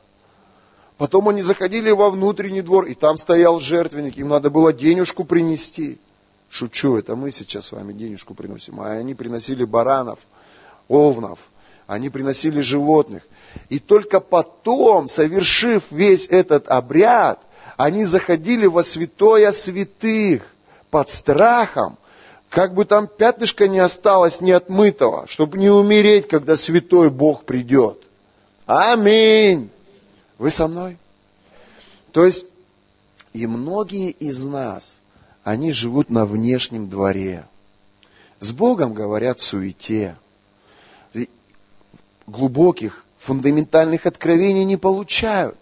Потом они заходили во внутренний двор, и там стоял жертвенник, им надо было денежку принести. Шучу, это мы сейчас с вами денежку приносим. А они приносили баранов, овнов, они приносили животных. И только потом, совершив весь этот обряд, они заходили во святое святых под страхом, как бы там пятнышко не осталось неотмытого, чтобы не умереть, когда святой Бог придет. Аминь. Вы со мной? То есть, и многие из нас, они живут на внешнем дворе. С Богом говорят в суете. Глубоких, фундаментальных откровений не получают.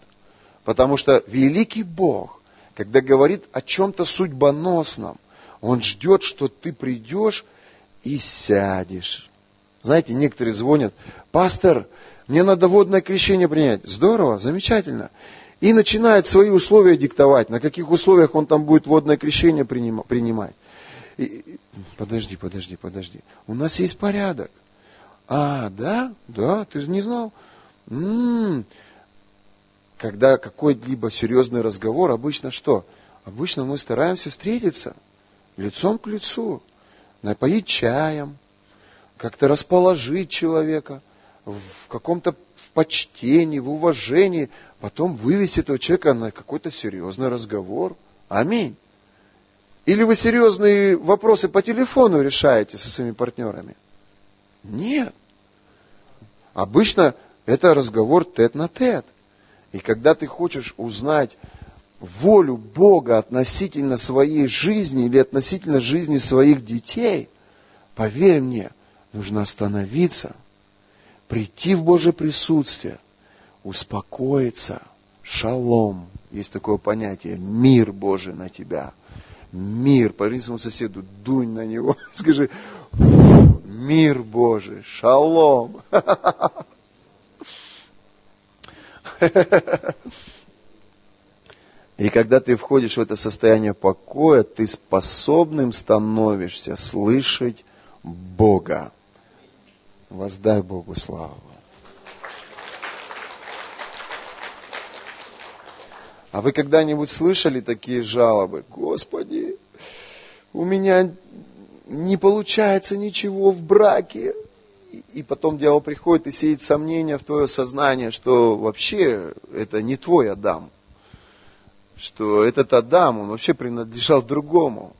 Потому что великий Бог, когда говорит о чем-то судьбоносном, Он ждет, что ты придешь и сядешь. Знаете, некоторые звонят, пастор, мне надо водное крещение принять. Здорово, замечательно. И начинает свои условия диктовать, на каких условиях он там будет водное крещение принимать. И, подожди, подожди, подожди. У нас есть порядок. А, да? Да, ты же не знал? М-м-м. Когда какой-либо серьезный разговор, обычно что? Обычно мы стараемся встретиться лицом к лицу, напоить чаем, как-то расположить человека – в каком-то почтении, в уважении, потом вывести этого человека на какой-то серьезный разговор. Аминь. Или вы серьезные вопросы по телефону решаете со своими партнерами? Нет. Обычно это разговор тет на тет. И когда ты хочешь узнать волю Бога относительно своей жизни или относительно жизни своих детей, поверь мне, нужно остановиться – прийти в Божье присутствие, успокоиться, шалом, есть такое понятие, мир Божий на тебя. Мир, поверни своему соседу, дунь на него, [LAUGHS] скажи, мир Божий, шалом. [LAUGHS] И когда ты входишь в это состояние покоя, ты способным становишься слышать Бога. Воздай Богу славу. А вы когда-нибудь слышали такие жалобы? Господи, у меня не получается ничего в браке. И потом дьявол приходит и сеет сомнения в твое сознание, что вообще это не твой Адам. Что этот Адам, он вообще принадлежал другому.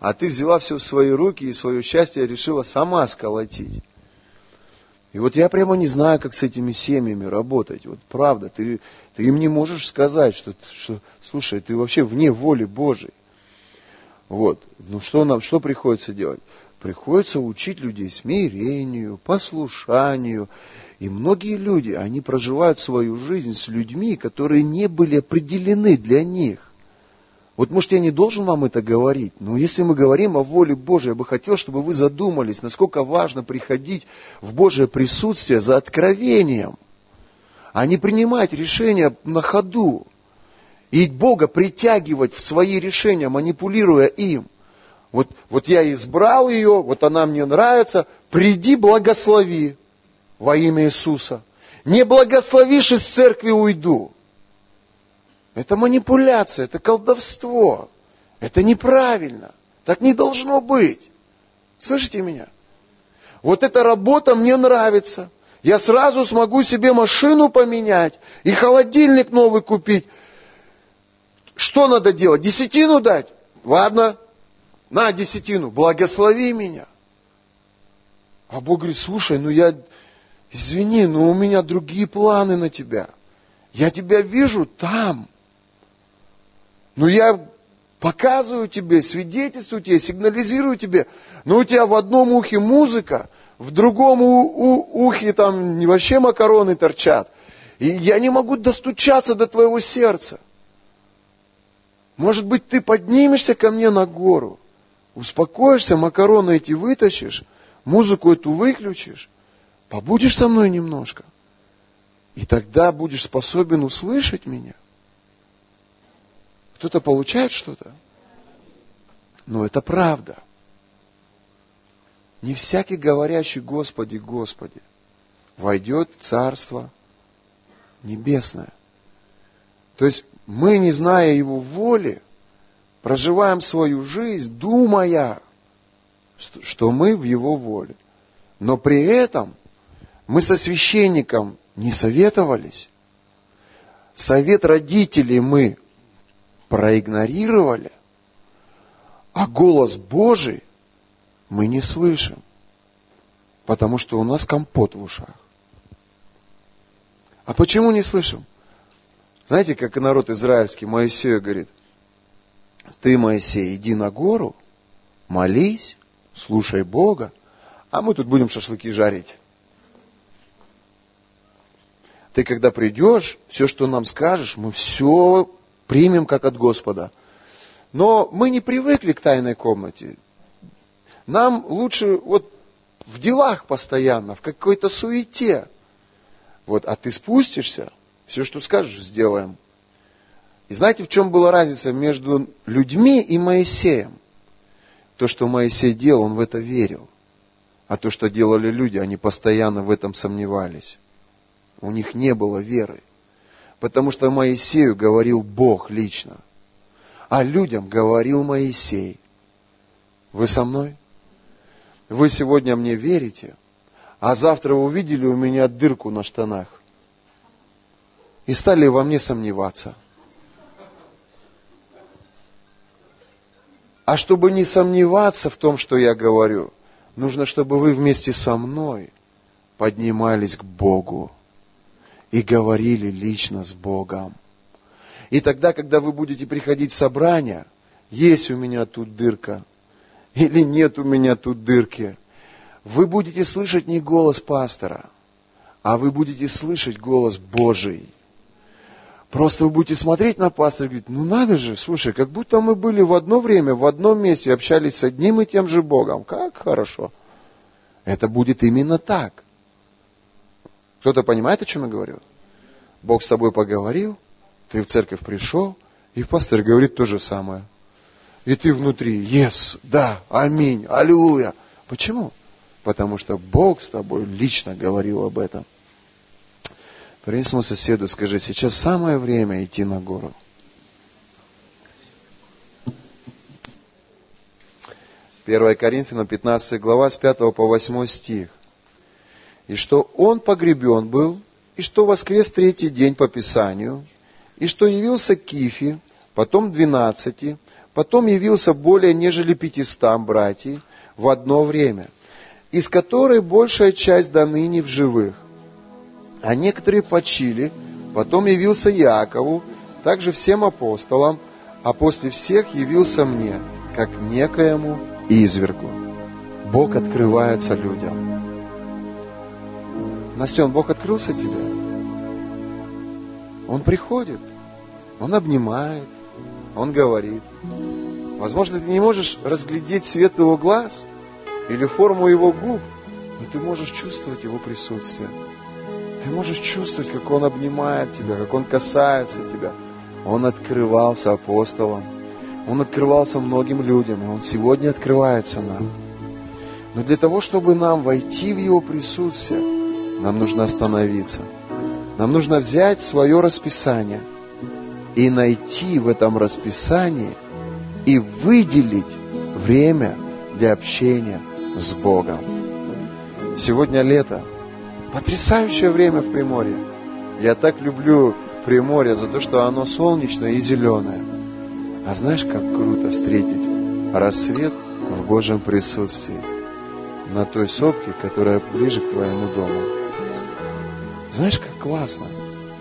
А ты взяла все в свои руки и свое счастье решила сама сколотить. И вот я прямо не знаю, как с этими семьями работать. Вот правда, ты, ты им не можешь сказать, что, что, слушай, ты вообще вне воли Божией. Вот. Ну что нам, что приходится делать? Приходится учить людей смирению, послушанию. И многие люди, они проживают свою жизнь с людьми, которые не были определены для них. Вот может я не должен вам это говорить, но если мы говорим о воле Божьей, я бы хотел, чтобы вы задумались, насколько важно приходить в Божье присутствие за откровением, а не принимать решения на ходу. И Бога притягивать в свои решения, манипулируя им. Вот, вот я избрал ее, вот она мне нравится, приди благослови во имя Иисуса. Не благословишь из церкви уйду. Это манипуляция, это колдовство. Это неправильно. Так не должно быть. Слышите меня? Вот эта работа мне нравится. Я сразу смогу себе машину поменять и холодильник новый купить. Что надо делать? Десятину дать? Ладно, на десятину, благослови меня. А Бог говорит, слушай, ну я, извини, но у меня другие планы на тебя. Я тебя вижу там. Ну я показываю тебе, свидетельствую тебе, сигнализирую тебе, но у тебя в одном ухе музыка, в другом у, у, ухе там вообще макароны торчат. И я не могу достучаться до твоего сердца. Может быть, ты поднимешься ко мне на гору, успокоишься, макароны эти вытащишь, музыку эту выключишь, побудешь со мной немножко. И тогда будешь способен услышать меня – кто-то получает что-то. Но это правда. Не всякий говорящий Господи, Господи войдет в Царство Небесное. То есть мы, не зная Его воли, проживаем свою жизнь, думая, что мы в Его воле. Но при этом мы со священником не советовались. Совет родителей мы проигнорировали, а голос Божий мы не слышим, потому что у нас компот в ушах. А почему не слышим? Знаете, как народ израильский Моисею говорит, ты, Моисей, иди на гору, молись, слушай Бога, а мы тут будем шашлыки жарить. Ты когда придешь, все, что нам скажешь, мы все примем как от Господа. Но мы не привыкли к тайной комнате. Нам лучше вот в делах постоянно, в какой-то суете. Вот, а ты спустишься, все, что скажешь, сделаем. И знаете, в чем была разница между людьми и Моисеем? То, что Моисей делал, он в это верил. А то, что делали люди, они постоянно в этом сомневались. У них не было веры. Потому что Моисею говорил Бог лично. А людям говорил Моисей. Вы со мной? Вы сегодня мне верите, а завтра увидели у меня дырку на штанах и стали во мне сомневаться. А чтобы не сомневаться в том, что я говорю, нужно, чтобы вы вместе со мной поднимались к Богу и говорили лично с Богом. И тогда, когда вы будете приходить в собрание, есть у меня тут дырка или нет у меня тут дырки, вы будете слышать не голос пастора, а вы будете слышать голос Божий. Просто вы будете смотреть на пастора и говорить, ну надо же, слушай, как будто мы были в одно время, в одном месте, общались с одним и тем же Богом. Как хорошо. Это будет именно так. Кто-то понимает, о чем я говорю? Бог с тобой поговорил, ты в церковь пришел, и пастор говорит то же самое. И ты внутри, yes, да, аминь, аллилуйя. Почему? потому что Бог с тобой лично говорил об этом. Принес своему соседу, скажи, сейчас самое время идти на гору. 1 Коринфянам 15 глава с 5 по 8 стих. И что он погребен был, и что воскрес третий день по Писанию, и что явился Кифе, потом двенадцати, потом явился более нежели пятистам братьев в одно время, из которой большая часть до ныне в живых. А некоторые почили, потом явился Якову, также всем апостолам, а после всех явился мне, как некоему извергу. Бог открывается людям. Настен, Бог открылся тебе? Он приходит, Он обнимает, Он говорит. Возможно, ты не можешь разглядеть цвет Его глаз или форму Его губ, но ты можешь чувствовать Его присутствие. Ты можешь чувствовать, как Он обнимает тебя, как Он касается тебя. Он открывался апостолам – он открывался многим людям, и Он сегодня открывается нам. Но для того, чтобы нам войти в Его присутствие, нам нужно остановиться. Нам нужно взять свое расписание и найти в этом расписании и выделить время для общения с Богом. Сегодня лето. Потрясающее время в Приморье. Я так люблю Приморье за то, что оно солнечное и зеленое. А знаешь, как круто встретить рассвет в Божьем присутствии на той сопке, которая ближе к твоему дому. Знаешь, как классно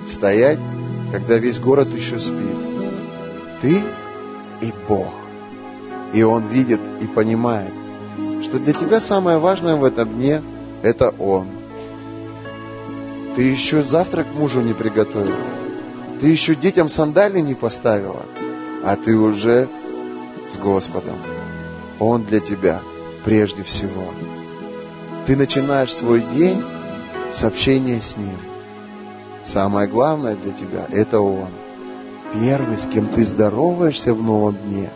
стоять, когда весь город еще спит. Ты и Бог. И Он видит и понимает, что для тебя самое важное в этом дне – это Он. Ты еще завтрак мужу не приготовил. Ты еще детям сандали не поставила – а ты уже с Господом. Он для тебя прежде всего. Ты начинаешь свой день с общения с Ним. Самое главное для тебя – это Он. Первый, с кем ты здороваешься в новом дне,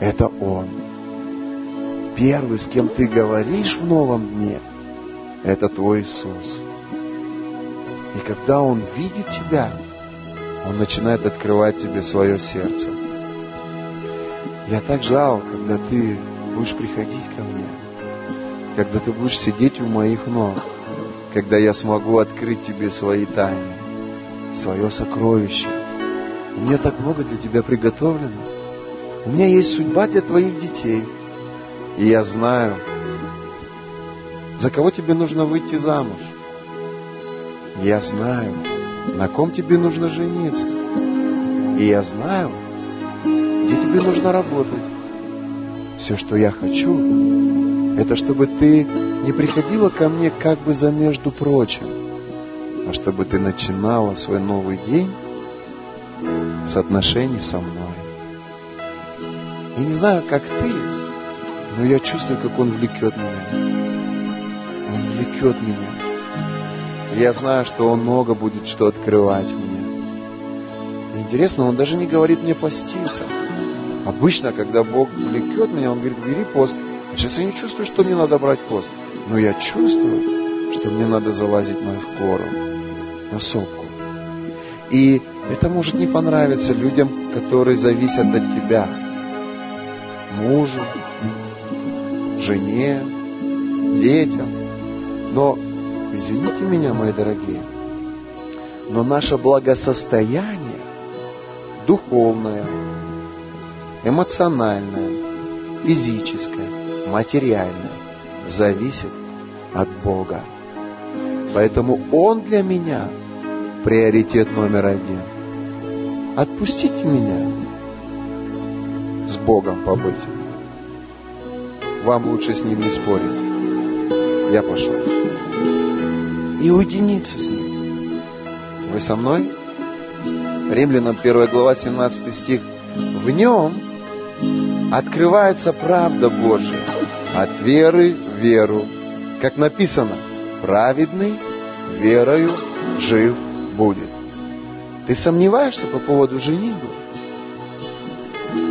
это Он. Первый, с кем ты говоришь в новом дне, это твой Иисус. И когда Он видит тебя, Он начинает открывать тебе свое сердце – я так жал, когда ты будешь приходить ко мне, когда ты будешь сидеть у моих ног, когда я смогу открыть тебе свои тайны, свое сокровище. У меня так много для тебя приготовлено. У меня есть судьба для твоих детей. И я знаю, за кого тебе нужно выйти замуж. Я знаю, на ком тебе нужно жениться. И я знаю, где тебе нужно работать. Все, что я хочу, это чтобы ты не приходила ко мне как бы за между прочим, а чтобы ты начинала свой новый день с отношений со мной. Я не знаю, как ты, но я чувствую, как он влекет меня. Он влекет меня. Я знаю, что он много будет что открывать мне. Интересно, он даже не говорит мне поститься. Обычно, когда Бог влекет меня, Он говорит, бери пост. А сейчас я не чувствую, что мне надо брать пост. Но я чувствую, что мне надо залазить на гору, на сопку. И это может не понравиться людям, которые зависят от тебя. Мужу, жене, детям. Но, извините меня, мои дорогие, но наше благосостояние духовное, эмоциональное, физическое, материальное зависит от Бога. Поэтому Он для меня приоритет номер один. Отпустите меня с Богом побыть. Вам лучше с Ним не спорить. Я пошел. И уединиться с Ним. Вы со мной? Римлянам 1 глава 17 стих. В нем открывается правда Божия от веры в веру. Как написано, праведный верою жив будет. Ты сомневаешься по поводу женитьбы?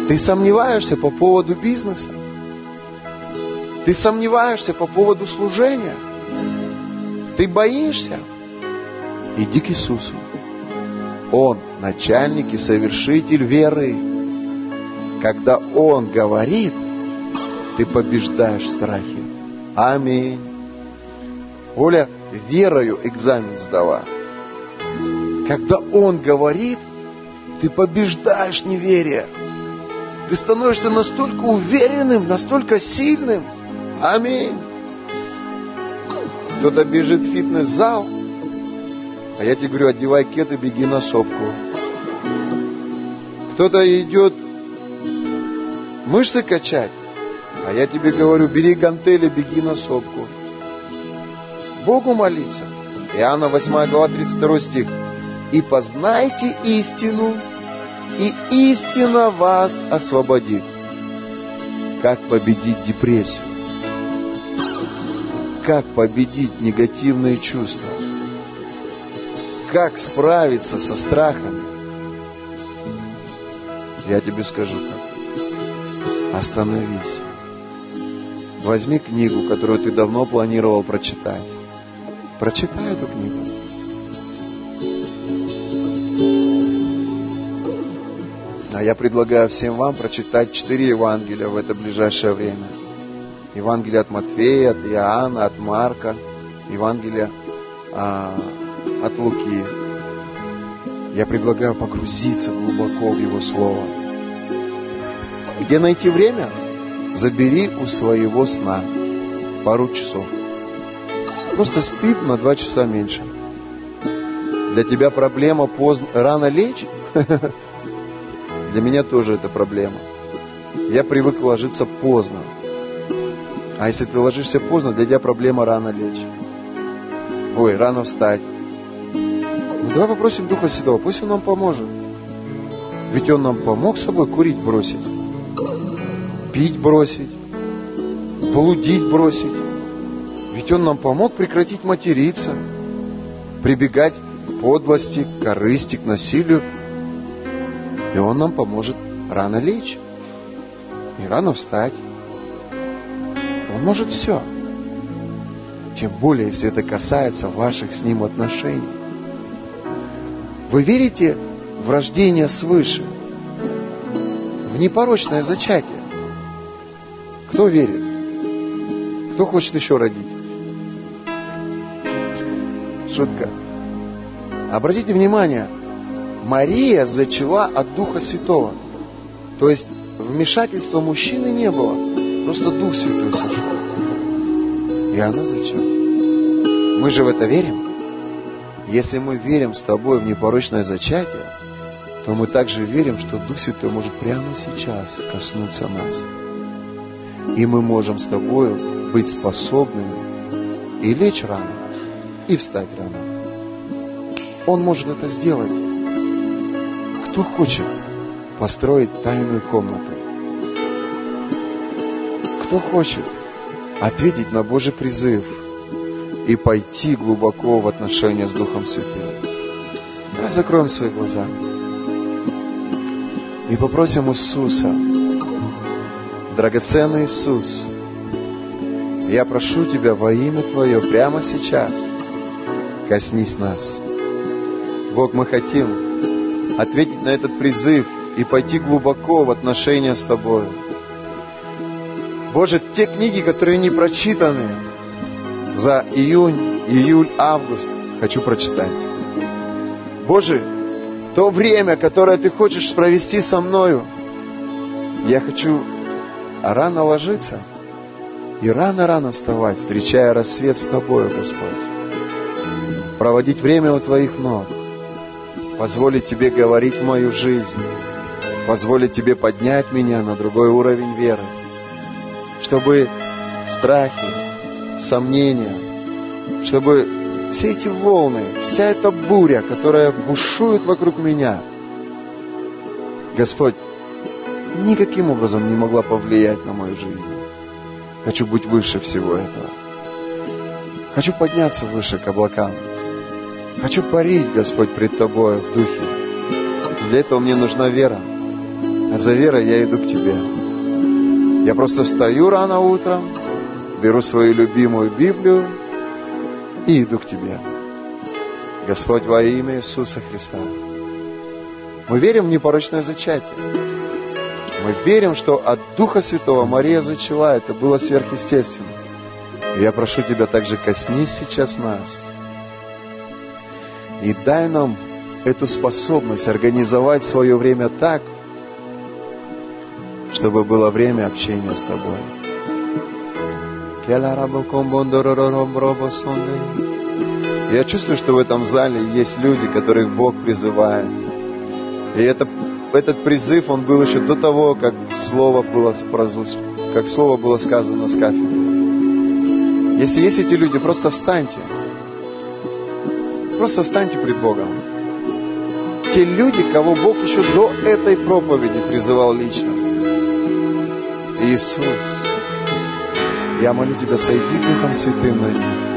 Ты сомневаешься по поводу бизнеса? Ты сомневаешься по поводу служения? Ты боишься? Иди к Иисусу. Он начальник и совершитель веры. Когда Он говорит, ты побеждаешь страхи. Аминь. Оля верою экзамен сдала. Когда Он говорит, ты побеждаешь неверие. Ты становишься настолько уверенным, настолько сильным. Аминь. Кто-то бежит в фитнес-зал, а я тебе говорю, одевай кеды, беги на сопку. Кто-то идет мышцы качать, а я тебе говорю, бери гантели, беги на сопку. Богу молиться. Иоанна 8 глава 32 стих. И познайте истину, и истина вас освободит. Как победить депрессию? Как победить негативные чувства? Как справиться со страхами? Я тебе скажу как. Остановись. Возьми книгу, которую ты давно планировал прочитать. Прочитай эту книгу. А я предлагаю всем вам прочитать четыре Евангелия в это ближайшее время. Евангелие от Матфея, от Иоанна, от Марка, Евангелие а, от Луки. Я предлагаю погрузиться глубоко в Его Слово. Где найти время? Забери у своего сна пару часов. Просто спи на два часа меньше. Для тебя проблема поздно, рано лечь? [LAUGHS] Для меня тоже это проблема. Я привык ложиться поздно. А если ты ложишься поздно, для тебя проблема рано лечь. Ой, рано встать. Ну давай попросим Духа Святого, пусть Он нам поможет. Ведь Он нам помог с собой курить бросить, пить бросить, блудить бросить. Ведь Он нам помог прекратить материться, прибегать к подлости, к корысти, к насилию. И Он нам поможет рано лечь и рано встать. Он может все. Тем более, если это касается ваших с Ним отношений. Вы верите в рождение свыше? В непорочное зачатие? Кто верит? Кто хочет еще родить? Шутка. Обратите внимание, Мария зачала от Духа Святого. То есть вмешательства мужчины не было. Просто Дух Святой сошел. И она зачала. Мы же в это верим. Если мы верим с тобой в непорочное зачатие, то мы также верим, что Дух Святой может прямо сейчас коснуться нас. И мы можем с тобой быть способными и лечь рано, и встать рано. Он может это сделать. Кто хочет построить тайную комнату? Кто хочет ответить на Божий призыв и пойти глубоко в отношения с Духом Святым? Давай закроем свои глаза и попросим Иисуса, драгоценный Иисус, я прошу Тебя во имя Твое прямо сейчас, коснись нас. Бог, мы хотим ответить на этот призыв и пойти глубоко в отношения с Тобой. Боже, те книги, которые не прочитаны за июнь, июль, август, хочу прочитать. Боже, то время, которое Ты хочешь провести со мною, я хочу рано ложиться и рано-рано вставать, встречая рассвет с Тобою, Господь. Проводить время у Твоих ног, позволить Тебе говорить в мою жизнь, позволить Тебе поднять меня на другой уровень веры, чтобы страхи, сомнения, чтобы все эти волны, вся эта буря, которая бушует вокруг меня, Господь, никаким образом не могла повлиять на мою жизнь. Хочу быть выше всего этого. Хочу подняться выше к облакам. Хочу парить, Господь, пред Тобой в духе. Для этого мне нужна вера. А за верой я иду к Тебе. Я просто встаю рано утром, беру свою любимую Библию и иду к Тебе. Господь, во имя Иисуса Христа. Мы верим в непорочное зачатие. Мы верим, что от Духа Святого Мария зачала. Это было сверхъестественно. И я прошу Тебя также коснись сейчас нас. И дай нам эту способность организовать свое время так, чтобы было время общения с Тобой. Я чувствую, что в этом зале есть люди, которых Бог призывает. И это, этот призыв, он был еще до того, как слово было, как слово было сказано с кафедры. Если есть эти люди, просто встаньте. Просто встаньте пред Богом. Те люди, кого Бог еще до этой проповеди призывал лично. Иисус, я молю Тебя, сойди Духом Святым на них.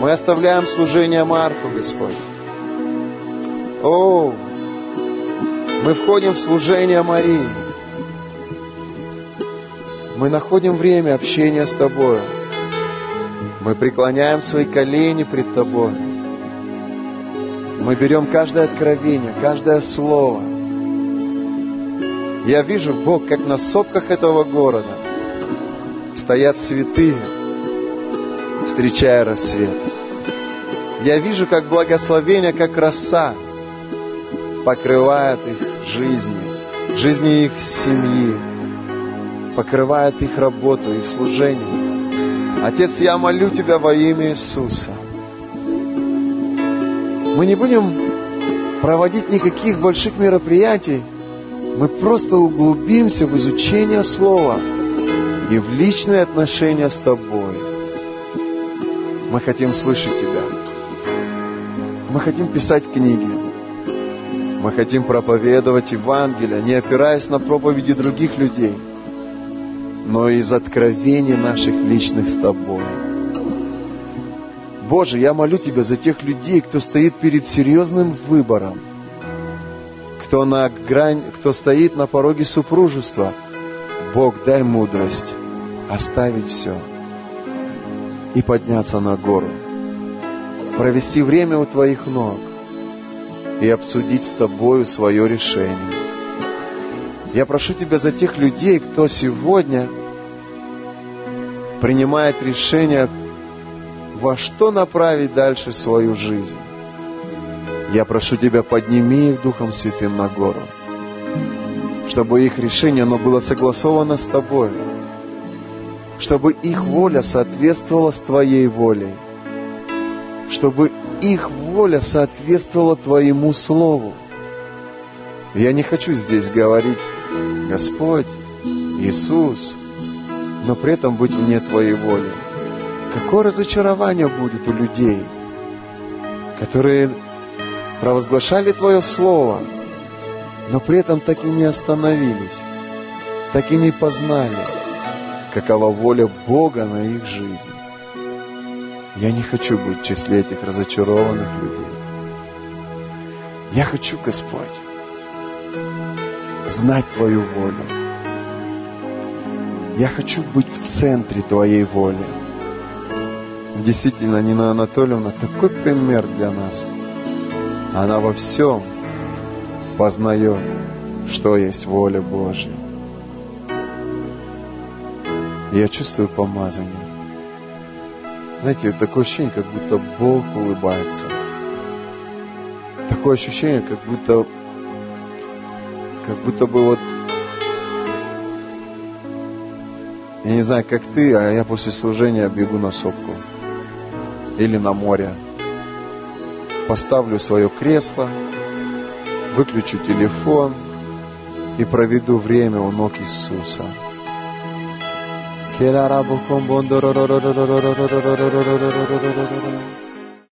Мы оставляем служение Марфу, Господь. О, мы входим в служение Марии. Мы находим время общения с Тобой. Мы преклоняем свои колени пред Тобой. Мы берем каждое откровение, каждое слово. Я вижу, Бог, как на сопках этого города стоят святые, встречая рассвет. Я вижу, как благословение, как роса покрывает их жизни, жизни их семьи, покрывает их работу, их служение. Отец, я молю Тебя во имя Иисуса – мы не будем проводить никаких больших мероприятий. Мы просто углубимся в изучение Слова и в личные отношения с Тобой. Мы хотим слышать Тебя. Мы хотим писать книги. Мы хотим проповедовать Евангелие, не опираясь на проповеди других людей, но из откровений наших личных с Тобой. Боже, я молю Тебя за тех людей, кто стоит перед серьезным выбором, кто, на грань, кто стоит на пороге супружества. Бог, дай мудрость оставить все и подняться на гору, провести время у Твоих ног и обсудить с Тобою свое решение. Я прошу Тебя за тех людей, кто сегодня принимает решение во что направить дальше свою жизнь. Я прошу Тебя, подними их Духом Святым на гору, чтобы их решение, оно было согласовано с Тобой, чтобы их воля соответствовала с Твоей волей, чтобы их воля соответствовала Твоему Слову. Я не хочу здесь говорить, Господь, Иисус, но при этом быть вне Твоей воли. Какое разочарование будет у людей, которые провозглашали Твое Слово, но при этом так и не остановились, так и не познали, какова воля Бога на их жизнь. Я не хочу быть в числе этих разочарованных людей. Я хочу, Господь, знать Твою волю. Я хочу быть в центре Твоей воли. Действительно, Нина Анатольевна такой пример для нас. Она во всем познает, что есть воля Божья. Я чувствую помазание. Знаете, такое ощущение, как будто Бог улыбается. Такое ощущение, как будто, как будто бы вот, я не знаю, как ты, а я после служения бегу на сопку или на море. Поставлю свое кресло, выключу телефон и проведу время у ног Иисуса. Келарабуком